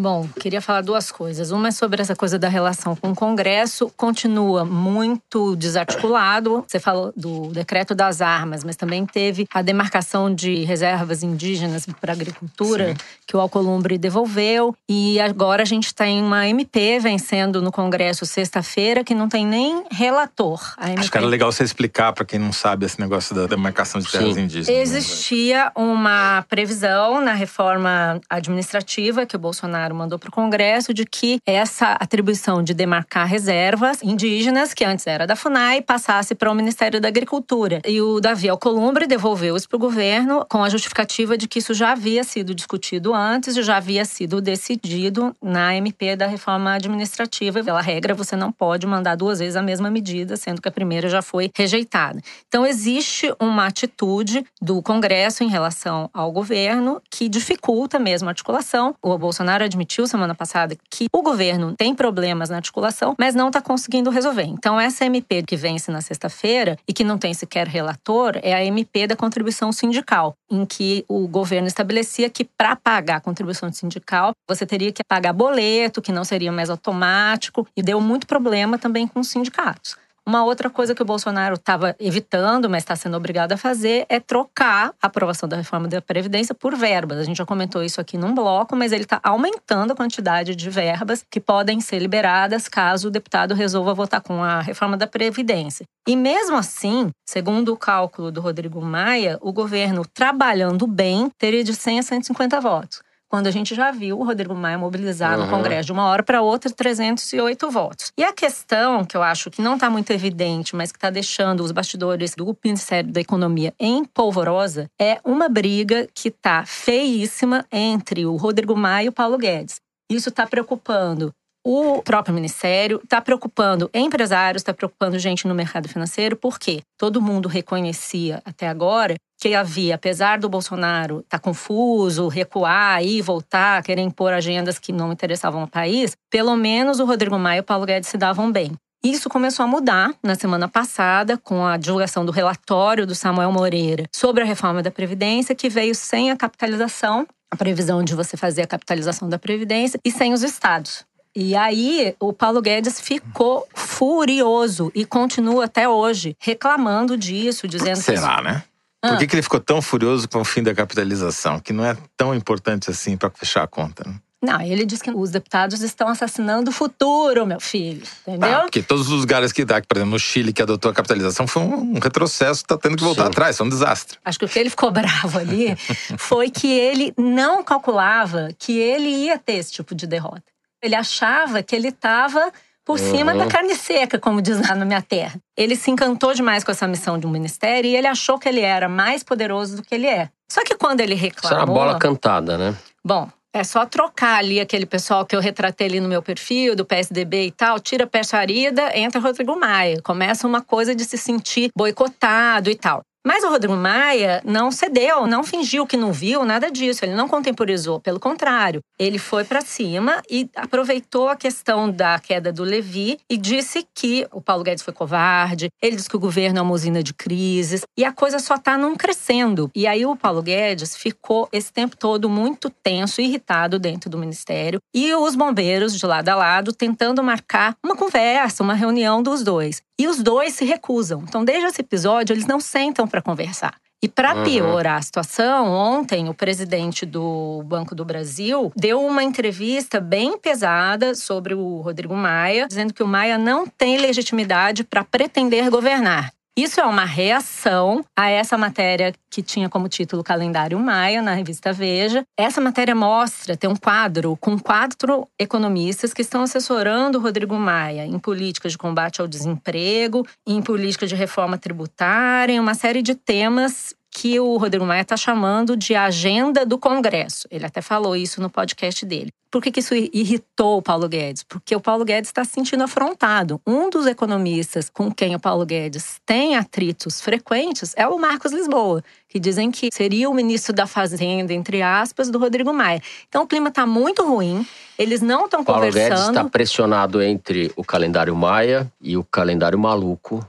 Bom, queria falar duas coisas. Uma é sobre essa coisa da relação com o Congresso. Continua muito desarticulado. Você falou do decreto das armas, mas também teve a demarcação de reservas indígenas para agricultura, que o Alcolumbre devolveu. E agora a gente tem uma MP vencendo no Congresso sexta-feira, que não tem nem relator. Acho que era legal você explicar para quem não sabe esse negócio da demarcação de terras Sim. indígenas. né? Existia uma previsão na reforma administrativa que o Bolsonaro Bolsonaro mandou para o Congresso de que essa atribuição de demarcar reservas indígenas, que antes era da FUNAI, passasse para o Ministério da Agricultura. E o Davi Alcolumbre devolveu isso para o governo com a justificativa de que isso já havia sido discutido antes e já havia sido decidido na MP da reforma administrativa. Pela regra, você não pode mandar duas vezes a mesma medida, sendo que a primeira já foi rejeitada. Então, existe uma atitude do Congresso em relação ao governo que dificulta mesmo a articulação. O Bolsonaro admitiu semana passada que o governo tem problemas na articulação, mas não está conseguindo resolver. Então, essa MP que vence na sexta-feira e que não tem sequer relator é a MP da contribuição sindical, em que o governo estabelecia que para pagar a contribuição sindical, você teria que pagar boleto, que não seria mais automático, e deu muito problema também com os sindicatos. Uma outra coisa que o Bolsonaro estava evitando, mas está sendo obrigado a fazer, é trocar a aprovação da reforma da Previdência por verbas. A gente já comentou isso aqui num bloco, mas ele está aumentando a quantidade de verbas que podem ser liberadas caso o deputado resolva votar com a reforma da Previdência. E mesmo assim, segundo o cálculo do Rodrigo Maia, o governo, trabalhando bem, teria de 100 a 150 votos quando a gente já viu o Rodrigo Maia mobilizar uhum. no Congresso de uma hora para outra 308 votos. E a questão que eu acho que não está muito evidente, mas que está deixando os bastidores do Ministério da Economia em polvorosa, é uma briga que está feíssima entre o Rodrigo Maia e o Paulo Guedes. Isso está preocupando o próprio ministério está preocupando empresários, está preocupando gente no mercado financeiro, porque todo mundo reconhecia até agora que havia, apesar do Bolsonaro estar tá confuso, recuar e voltar, querer impor agendas que não interessavam ao país, pelo menos o Rodrigo Maia e o Paulo Guedes se davam bem. Isso começou a mudar na semana passada, com a divulgação do relatório do Samuel Moreira sobre a reforma da Previdência, que veio sem a capitalização, a previsão de você fazer a capitalização da Previdência, e sem os estados. E aí, o Paulo Guedes ficou furioso e continua até hoje reclamando disso, dizendo Será, que. né? Por que, ah. que ele ficou tão furioso com o fim da capitalização? Que não é tão importante assim para fechar a conta, né? Não, ele diz que os deputados estão assassinando o futuro, meu filho. Entendeu? Ah, porque todos os lugares que dá, por exemplo, no Chile, que adotou a capitalização, foi um retrocesso, está tendo que voltar Sim. atrás, foi um desastre. Acho que o que ele ficou bravo ali foi que ele não calculava que ele ia ter esse tipo de derrota. Ele achava que ele estava por uhum. cima da carne seca, como diz lá na minha terra. Ele se encantou demais com essa missão de um ministério e ele achou que ele era mais poderoso do que ele é. Só que quando ele reclamou. Isso é uma bola cantada, né? Bom, é só trocar ali aquele pessoal que eu retratei ali no meu perfil, do PSDB e tal, tira a persuarida, entra Rodrigo Maia. Começa uma coisa de se sentir boicotado e tal. Mas o Rodrigo Maia não cedeu, não fingiu que não viu nada disso, ele não contemporizou, pelo contrário, ele foi para cima e aproveitou a questão da queda do Levi e disse que o Paulo Guedes foi covarde, ele disse que o governo é uma usina de crises e a coisa só está num crescendo. E aí o Paulo Guedes ficou esse tempo todo muito tenso, irritado dentro do ministério e os bombeiros de lado a lado tentando marcar uma conversa, uma reunião dos dois. E os dois se recusam. Então, desde esse episódio, eles não sentam para conversar. E para uhum. piorar a situação, ontem o presidente do Banco do Brasil deu uma entrevista bem pesada sobre o Rodrigo Maia, dizendo que o Maia não tem legitimidade para pretender governar. Isso é uma reação a essa matéria que tinha como título Calendário Maia, na revista Veja. Essa matéria mostra, tem um quadro com quatro economistas que estão assessorando o Rodrigo Maia em políticas de combate ao desemprego, em políticas de reforma tributária, em uma série de temas que o Rodrigo Maia está chamando de agenda do Congresso. Ele até falou isso no podcast dele. Por que, que isso irritou o Paulo Guedes? Porque o Paulo Guedes está se sentindo afrontado. Um dos economistas com quem o Paulo Guedes tem atritos frequentes é o Marcos Lisboa, que dizem que seria o ministro da Fazenda, entre aspas, do Rodrigo Maia. Então o clima está muito ruim, eles não estão conversando. Paulo Guedes está pressionado entre o calendário Maia e o calendário maluco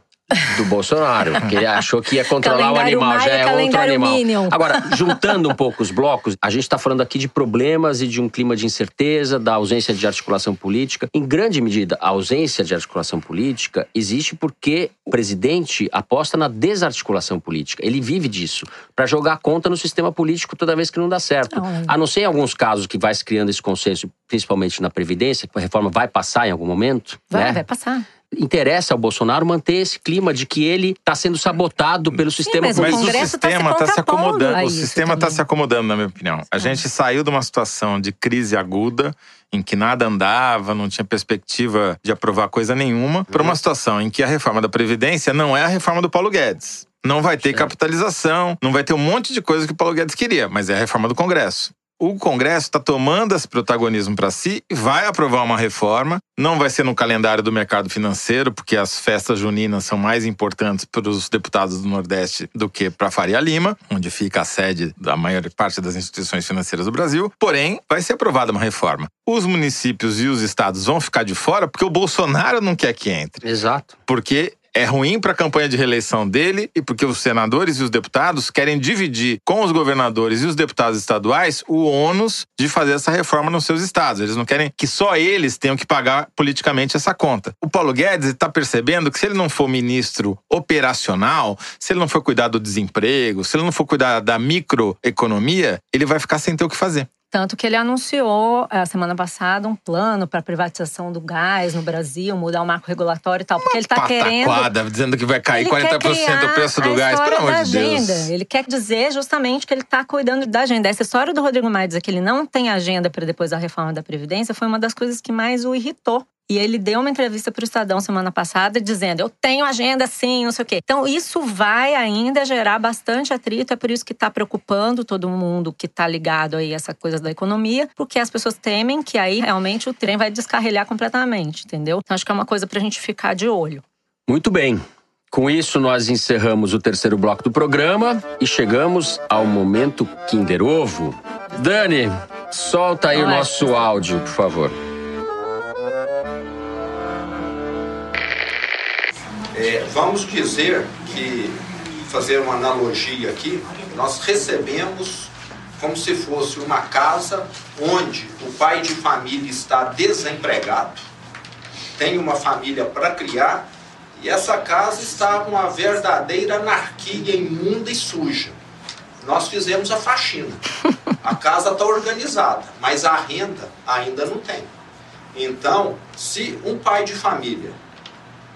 do Bolsonaro, que ele achou que ia controlar o animal, já é outro animal. Minion. Agora, juntando um pouco os blocos, a gente está falando aqui de problemas e de um clima de incerteza, da ausência de articulação política. Em grande medida, a ausência de articulação política existe porque o presidente aposta na desarticulação política. Ele vive disso, para jogar conta no sistema político toda vez que não dá certo. A não ser em alguns casos que vai se criando esse consenso, principalmente na Previdência, que a reforma vai passar em algum momento. Vai, né? vai passar interessa ao Bolsonaro manter esse clima de que ele está sendo sabotado pelo sistema mas o Mas o tá se sistema está se, contrapondo acomodando. a O sistema está se acomodando, na minha opinião. A gente saiu de uma situação de crise aguda, em que nada andava, não tinha perspectiva de aprovar coisa nenhuma, para uma situação em que a reforma da Previdência não é a reforma do Paulo Guedes. Não vai ter capitalização, não vai ter um monte de coisa que o Paulo Guedes queria, mas é a reforma do Congresso. O Congresso está tomando esse protagonismo para si e vai aprovar uma reforma. Não vai ser no calendário do mercado financeiro, porque as festas juninas são mais importantes para os deputados do Nordeste do que para Faria Lima, onde fica a sede da maior parte das instituições financeiras do Brasil. Porém, vai ser aprovada uma reforma. Os municípios e os estados vão ficar de fora porque o Bolsonaro não quer que entre Exato. porque é ruim para a campanha de reeleição dele e porque os senadores e os deputados querem dividir com os governadores e os deputados estaduais o ônus de fazer essa reforma nos seus estados. Eles não querem que só eles tenham que pagar politicamente essa conta. O Paulo Guedes está percebendo que se ele não for ministro operacional, se ele não for cuidar do desemprego, se ele não for cuidar da microeconomia, ele vai ficar sem ter o que fazer. Tanto que ele anunciou a semana passada um plano para privatização do gás no Brasil, mudar o marco regulatório e tal, porque ele está querendo dizendo que vai cair Ele 40% quer o preço do gás. Pelo amor de Deus. agenda. Ele quer dizer justamente que ele está cuidando da agenda. Essa história do Rodrigo Maia dizer que ele não tem agenda para depois da reforma da Previdência foi uma das coisas que mais o irritou. E ele deu uma entrevista para o Estadão semana passada dizendo: Eu tenho agenda sim, não sei o quê. Então, isso vai ainda gerar bastante atrito. É por isso que está preocupando todo mundo que está ligado aí a essa coisa da economia, porque as pessoas temem que aí realmente o trem vai descarrilhar completamente, entendeu? Então, acho que é uma coisa para a gente ficar de olho. Muito bem. Com isso, nós encerramos o terceiro bloco do programa e chegamos ao momento Kinder Ovo. Dani, solta aí o nosso áudio, por favor. É, vamos dizer que, fazer uma analogia aqui, nós recebemos como se fosse uma casa onde o pai de família está desempregado, tem uma família para criar e essa casa está uma verdadeira anarquia imunda e suja. Nós fizemos a faxina. A casa está organizada, mas a renda ainda não tem. Então, se um pai de família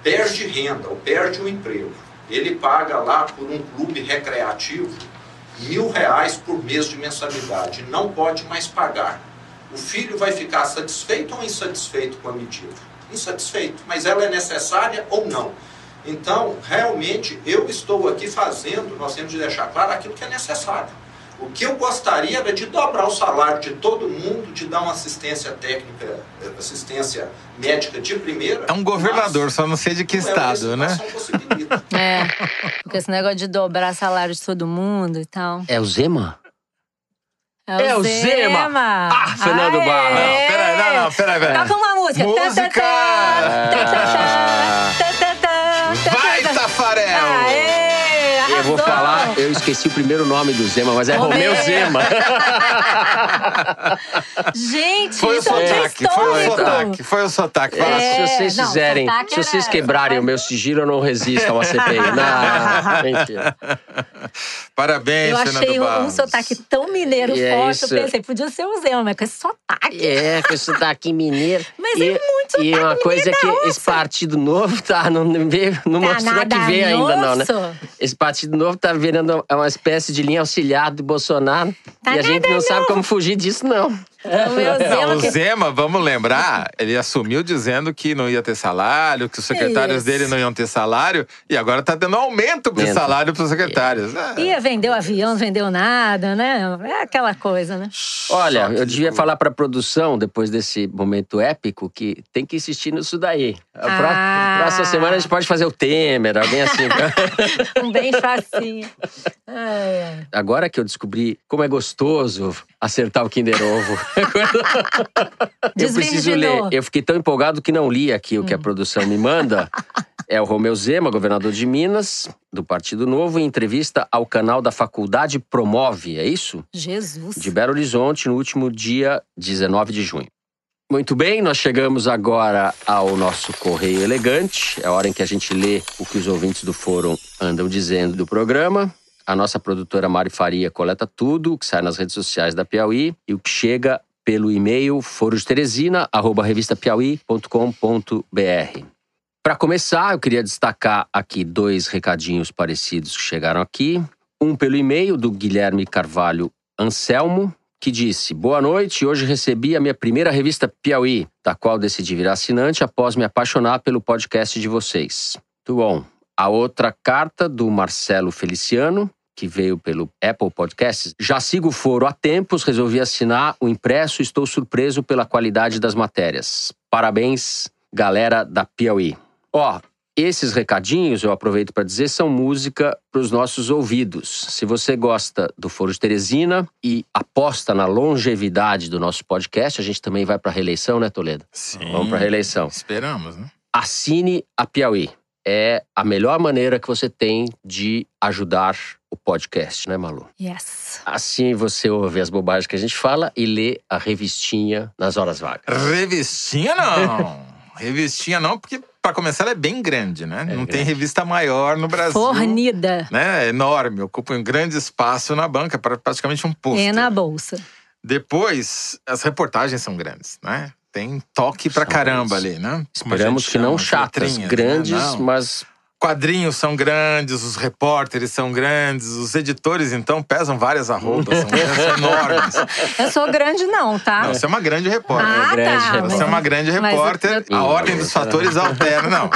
perde renda ou perde o emprego, ele paga lá por um clube recreativo mil reais por mês de mensalidade, não pode mais pagar. O filho vai ficar satisfeito ou insatisfeito com a medida? Insatisfeito, mas ela é necessária ou não? Então, realmente, eu estou aqui fazendo, nós temos de deixar claro aquilo que é necessário. O que eu gostaria era de dobrar o salário de todo mundo, de dar uma assistência técnica, assistência médica de primeira. É um governador, mas só não sei de que é estado, né? situação possibilita. É, porque esse negócio de dobrar salário de todo mundo e tal. É o Zema? É É o Zema. Ah, Fernando Aê! Barra. Não, peraí, não, não, peraí, peraí. Toca uma música. Música! Tá, tá, tá, tá, tá, tá, eu esqueci o primeiro nome do Zema, mas é Romeu Romeu. Zema. Gente, Foi o isso é sotaque, foi o sotaque, foi o sotaque. Fala É, se vocês não, fizerem, se vocês era- quebrarem o meu sigilo, eu não resisto a uma CPI. Não, mentira. Parabéns, Eu Fernando achei um, um sotaque tão mineiro E é forte, isso. eu pensei, podia ser o Zema, mas com esse sotaque. É, com esse sotaque mineiro. Mas e, é muito E uma sotaque coisa é que esse partido novo tá, não não Tá mostrou nada que veio ainda não, né? Esse partido novo tá virando uma espécie de linha auxiliar do Bolsonaro. Tá e a gente não sabe como fugir disso, não. O meu Não, Zema o que Zema, vamos lembrar, ele assumiu dizendo que não ia ter salário, que os secretários Isso. dele não iam ter salário, e agora tá dando aumento de salário para os secretários. É. ia vender o avião, não vendeu nada, né? É aquela coisa, né? Olha, eu devia falar pra produção, depois desse momento épico, que tem que insistir nisso daí. A pró- Ah. próxima semana a gente pode fazer o Temer, alguém assim. Um bem facinho. Ai, ai. Agora que eu descobri como é gostoso acertar o Kinder Ovo. eu preciso ler. Eu fiquei tão empolgado que não li aqui o que a produção me manda. É o Romeu Zema, governador de Minas, do Partido Novo, em entrevista ao canal da Faculdade Promove, é isso? Jesus. De Belo Horizonte, no último dia 19 de junho. Muito bem, nós chegamos agora ao nosso Correio Elegante. É a hora em que a gente lê o que os ouvintes do fórum andam dizendo do programa. A nossa produtora Mari Faria coleta tudo o que sai nas redes sociais da Piauí e o que chega pelo e-mail forosteresina.revistapiauí.com.br. Para começar, eu queria destacar aqui dois recadinhos parecidos que chegaram aqui. Um pelo e-mail do Guilherme Carvalho Anselmo, que disse: Boa noite, hoje recebi a minha primeira revista Piauí, da qual decidi virar assinante após me apaixonar pelo podcast de vocês. Muito bom. A outra carta do Marcelo Feliciano, que veio pelo Apple Podcasts. Já sigo o foro há tempos, resolvi assinar o impresso e estou surpreso pela qualidade das matérias. Parabéns, galera da Piauí. Ó, esses recadinhos, eu aproveito para dizer, são música para os nossos ouvidos. Se você gosta do Foro de Teresina e aposta na longevidade do nosso podcast, a gente também vai para a reeleição, né, Toledo? Sim. Vamos para a reeleição. Esperamos, né? Assine a Piauí. É a melhor maneira que você tem de ajudar o podcast, né, Malu? Yes. Assim você ouve as bobagens que a gente fala e lê a revistinha nas horas vagas. Revistinha não. Revistinha não, porque para começar ela é bem grande, né? não tem grande. revista maior no Brasil. Fornida. Né? É enorme, ocupa um grande espaço na banca, pra- praticamente um posto. E na bolsa. Depois, as reportagens são grandes, né? Tem toque pra São caramba ali, né? Esperamos que não chatas, né? grandes, Não. mas Quadrinhos são grandes, os repórteres são grandes, os editores, então, pesam várias arrobas, são, são enormes. Eu sou grande, não, tá? Não, você é uma grande repórter. ah, grande tá. repórter. Você é uma grande repórter, eu- a ordem dos fatores altera, não.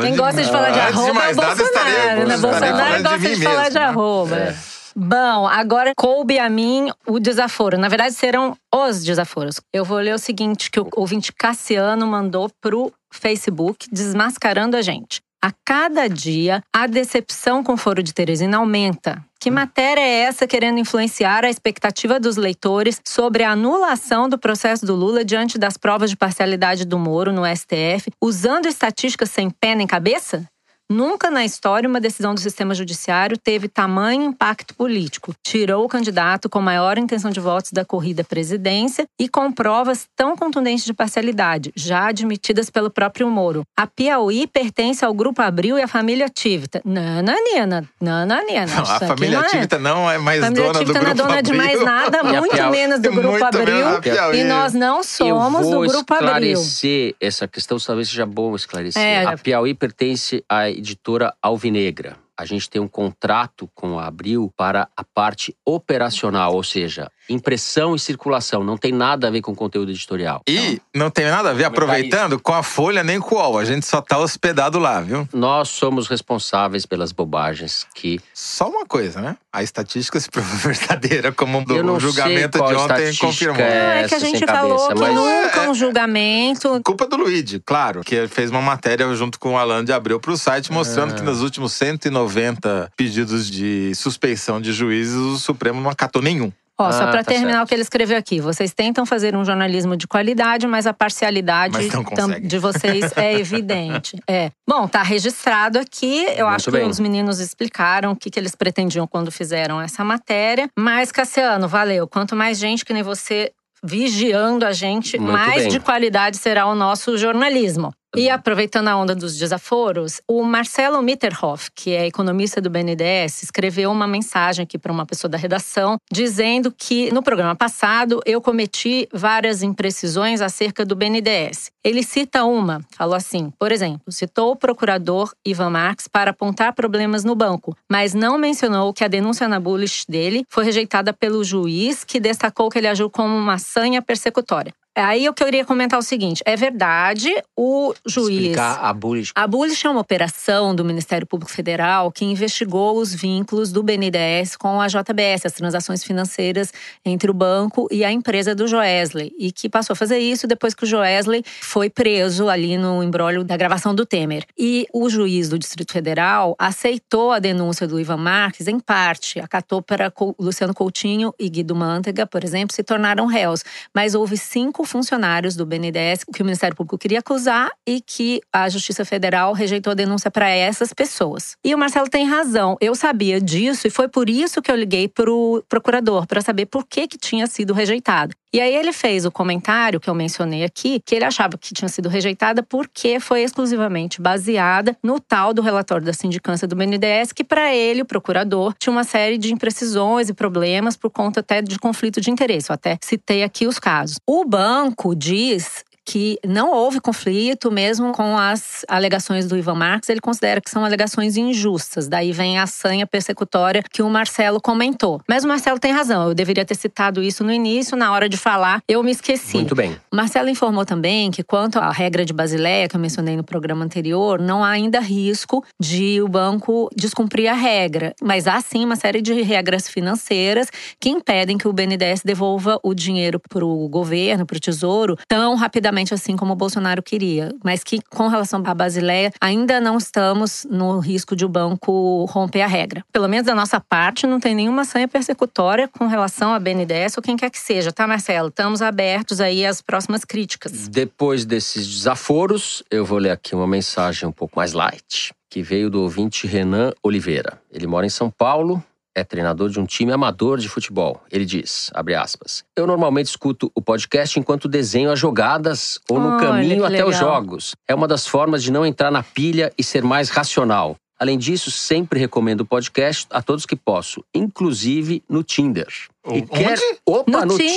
Quem gosta de falar de Antes arroba é o mais nada, Bolsonaro, estarei- né? Bolsonaro de gosta de, falar mesmo, de né? arroba. É. Bom, agora coube a mim o desaforo. Na verdade, serão os desaforos. Eu vou ler o seguinte que o ouvinte Cassiano mandou pro Facebook, desmascarando a gente. A cada dia, a decepção com o Foro de Teresina aumenta. Que matéria é essa querendo influenciar a expectativa dos leitores sobre a anulação do processo do Lula diante das provas de parcialidade do Moro no STF, usando estatísticas sem pé nem cabeça? Nunca na história uma decisão do sistema judiciário teve tamanho impacto político. Tirou o candidato com maior intenção de votos da corrida à presidência e com provas tão contundentes de parcialidade, já admitidas pelo próprio Moro. A Piauí pertence ao Grupo Abril e à família Tivita. Nananina, nananina. Não, a Isso aqui família não é. Tivita não é mais A família dona do Tivita não é Grupo dona de Abril. mais nada, a muito Piauí- menos do Grupo Muito Abril. a. E nós não somos eu vou do Grupo Abril. esclarecer essa questão, talvez seja bom esclarecer. É. A Piauí pertence à editora Alvinegra. A gente tem um contrato com a Abril para a parte operacional, ou seja, impressão e circulação. Não tem nada a ver com conteúdo editorial. E não tem nada a ver, aproveitando, com a Folha nem com o UOL. A gente só tá hospedado lá, viu? Nós somos responsáveis pelas bobagens que Só uma coisa, né? A estatística se provou verdadeira, como Eu não o julgamento sei qual de ontem confirmou. é. Não, é que a gente falou cabeça, que mas- nunca É, um julgamento. Culpa do Luigi, claro, que ele fez uma matéria junto com o Alan de Abreu pro site, mostrando Ah. que nos últimos 190 pedidos de suspeição de juízes, o Supremo não acatou nenhum. Ó, só Ah, pra tá terminar certo. o que ele escreveu aqui. Vocês tentam fazer um jornalismo de qualidade, mas a parcialidade Mas de vocês é evidente. É. Bom, tá registrado aqui. Eu Muito acho bem. que os meninos explicaram o que, que eles pretendiam quando fizeram essa matéria. Mas, Cassiano, valeu. Quanto mais gente que nem você vigiando a gente, Muito mais bem. de qualidade será o nosso jornalismo. E aproveitando a onda dos desaforos, o Marcelo Mitterhoff, que é economista do BNDES, escreveu uma mensagem aqui para uma pessoa da redação, dizendo que no programa passado eu cometi várias imprecisões acerca do BNDES. Ele cita uma, falou assim, por exemplo, citou o procurador Ivan Marx para apontar problemas no banco, mas não mencionou que a denúncia na bullish dele foi rejeitada pelo juiz, que destacou que ele agiu como uma sanha persecutória. Aí eu queria comentar o seguinte: é verdade, o juiz. explicar a bullying. A Bullish é uma operação do Ministério Público Federal que investigou os vínculos do BNDES com a JBS, as transações financeiras entre o banco e a empresa do Joesley, e que passou a fazer isso depois que o Joesley foi preso ali no embrólio da gravação do Temer. E o juiz do Distrito Federal aceitou a denúncia do Ivan Marques em parte, acatou para Luciano Coutinho e Guido Mantega, por exemplo, se tornaram réus, mas houve cinco funcionários do BNDES que o Ministério Público queria acusar e que a Justiça Federal rejeitou a denúncia para essas pessoas. E o Marcelo tem razão. Eu sabia disso e foi por isso que eu liguei para o procurador para saber por que, que tinha sido rejeitado. E aí ele fez o comentário que eu mencionei aqui, que ele achava que tinha sido rejeitada porque foi exclusivamente baseada no tal do relatório da sindicância do BNDES, que para ele, o procurador, tinha uma série de imprecisões e problemas por conta até de conflito de interesse. Eu até citei aqui os casos. O banco diz que não houve conflito mesmo com as alegações do Ivan Marques. Ele considera que são alegações injustas. Daí vem a sanha persecutória que o Marcelo comentou. Mas o Marcelo tem razão. Eu deveria ter citado isso no início, na hora de falar, eu me esqueci. Muito bem. O Marcelo informou também que quanto à regra de Basileia que eu mencionei no programa anterior, não há ainda risco de o banco descumprir a regra, mas há sim uma série de regras financeiras que impedem que o BNDES devolva o dinheiro para o governo, para o tesouro, tão rapidamente assim como o Bolsonaro queria. Mas que, com relação à Basileia, ainda não estamos no risco de o banco romper a regra. Pelo menos da nossa parte, não tem nenhuma sanha persecutória com relação à BNDES ou quem quer que seja, tá, Marcelo? Estamos abertos aí às próximas críticas. Depois desses desaforos, eu vou ler aqui uma mensagem um pouco mais light, que veio do ouvinte Renan Oliveira. Ele mora em São Paulo, é treinador de um time amador de futebol. Ele diz, abre aspas, eu normalmente escuto o podcast enquanto desenho as jogadas ou no Olha, caminho até os jogos. É uma das formas de não entrar na pilha e ser mais racional. Além disso, sempre recomendo o podcast a todos que posso, inclusive no Tinder. E Onde? quer- Opa, No no, Tinder!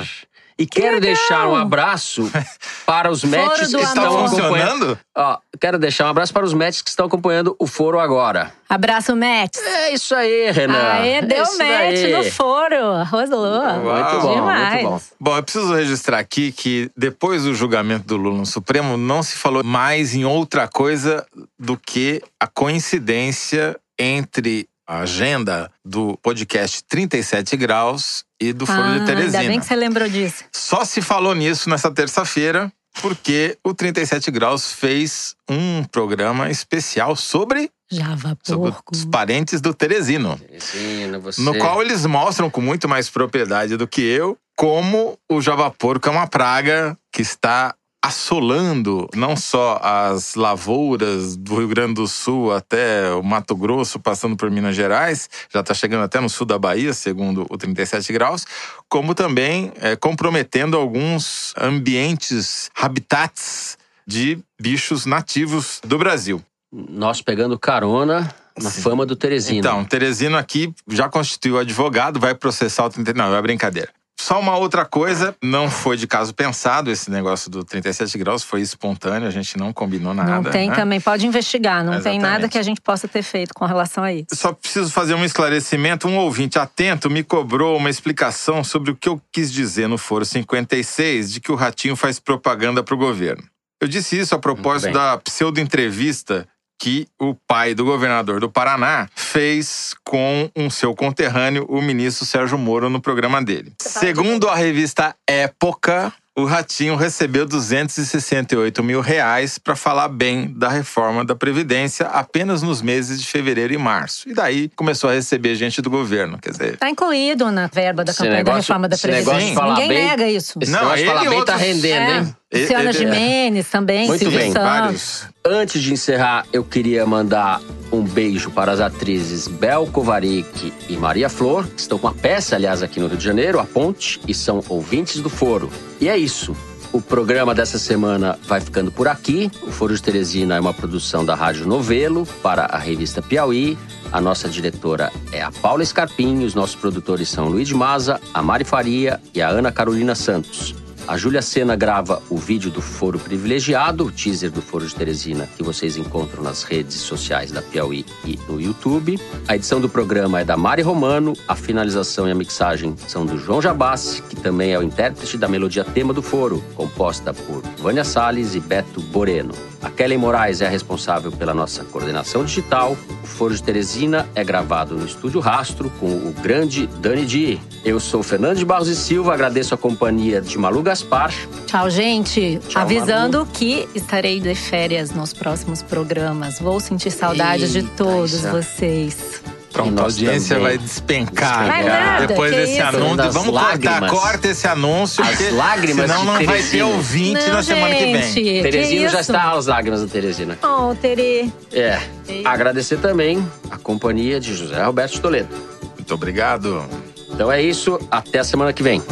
Tinder! E quero deixar um abraço para os matches que estão acompanhando. funcionando? Ó, quero deixar um abraço para os matches que estão acompanhando o foro agora. Abraço, Matt. É isso aí, Renan. Aê, É deu isso match daí. no foro. Arrasou. Muito bom, Demais. muito bom. Bom, eu preciso registrar aqui que depois do julgamento do Lula no Supremo, não se falou mais em outra coisa do que a coincidência entre a agenda do podcast 37 Graus e do Foro Ah, de Teresina. Ainda bem que você lembrou disso. Só se falou nisso nessa terça-feira, porque o 37 Graus fez um programa especial sobre, Java sobre porco. os parentes do Teresino. Teresina, você. No qual eles mostram com muito mais propriedade do que eu como o Java Porco é uma praga que está assolando não só as lavouras do Rio Grande do Sul até o Mato Grosso, passando por Minas Gerais, já está chegando até no sul da Bahia, segundo o 37 graus, como também é, comprometendo alguns ambientes, habitats de bichos nativos do Brasil. Nós pegando carona na fama do Teresina. Então, Teresino aqui já constituiu advogado, vai processar o 39. Não, é brincadeira. Só uma outra coisa, não foi de caso pensado esse negócio do 37 graus, foi espontâneo, a gente não combinou nada. Não tem né? também, pode investigar, não tem nada Exatamente. que a gente possa ter feito com relação a isso. Só preciso fazer um esclarecimento. Um ouvinte atento me cobrou uma explicação sobre o que eu quis dizer no Foro 56 de que o Ratinho faz propaganda para o governo. Eu disse isso a propósito da pseudo-entrevista que o pai do governador do Paraná fez com um seu conterrâneo, o ministro Sérgio Moro, no programa dele. Segundo a revista Época, o Ratinho recebeu 268 mil reais para falar bem da reforma da Previdência apenas nos meses de fevereiro e março. E daí começou a receber gente do governo. Quer dizer, Está incluído na verba da Esse campanha da negócio- reforma da esse negócio Previdência. Ninguém bem- nega isso. Esse Não, negócio de ele falar bem tá rendendo, É. hein? Luciana Ele- Gimenez também, Muito Silvio bem, Santos. vários. Antes de encerrar, eu queria mandar um beijo para as atrizes Bel Kovarik e Maria Flor, que estão com a peça, aliás, aqui no Rio de Janeiro, A Ponte, e são ouvintes do Foro. E é isso. O programa dessa semana vai ficando por aqui. O Foro de Teresina é uma produção da Rádio Novelo para a revista Piauí. A nossa diretora é a Paula Scarpim, os nossos produtores são Luiz Maza, a Mari Faria e a Ana Carolina Santos. A Júlia Sena grava o vídeo do Foro Privilegiado, o teaser do Foro de Teresina, que vocês encontram nas redes sociais da Piauí e no YouTube. A edição do programa é da Mari Romano, a finalização e a mixagem são do João Jabassi, que também é o intérprete da melodia tema do Foro, composta por Vânia Salles e Beto Boreno. A Kelly Moraes é a responsável pela nossa coordenação digital. O Foro de Teresina é gravado no Estúdio Rastro com o grande Dani Di. Eu sou Fernando de Barros e Silva, agradeço a companhia de Malu Gaspar. Tchau, gente. Tchau, Avisando que estarei de férias nos próximos programas. Vou sentir saudade de Eita, todos isso é- vocês. E Pronto, a audiência também. vai despencar. Vai nada, Depois desse isso? anúncio. Vamos cortar, lágrimas. corta esse anúncio. As porque lágrimas Senão não vai ter ouvinte Não, na semana que vem. gente, Teresina que já está às lágrimas da Teresina. Oh, Tere. É. Agradecer também a companhia de José Roberto Toledo. Muito obrigado. Então é isso, até a semana que vem.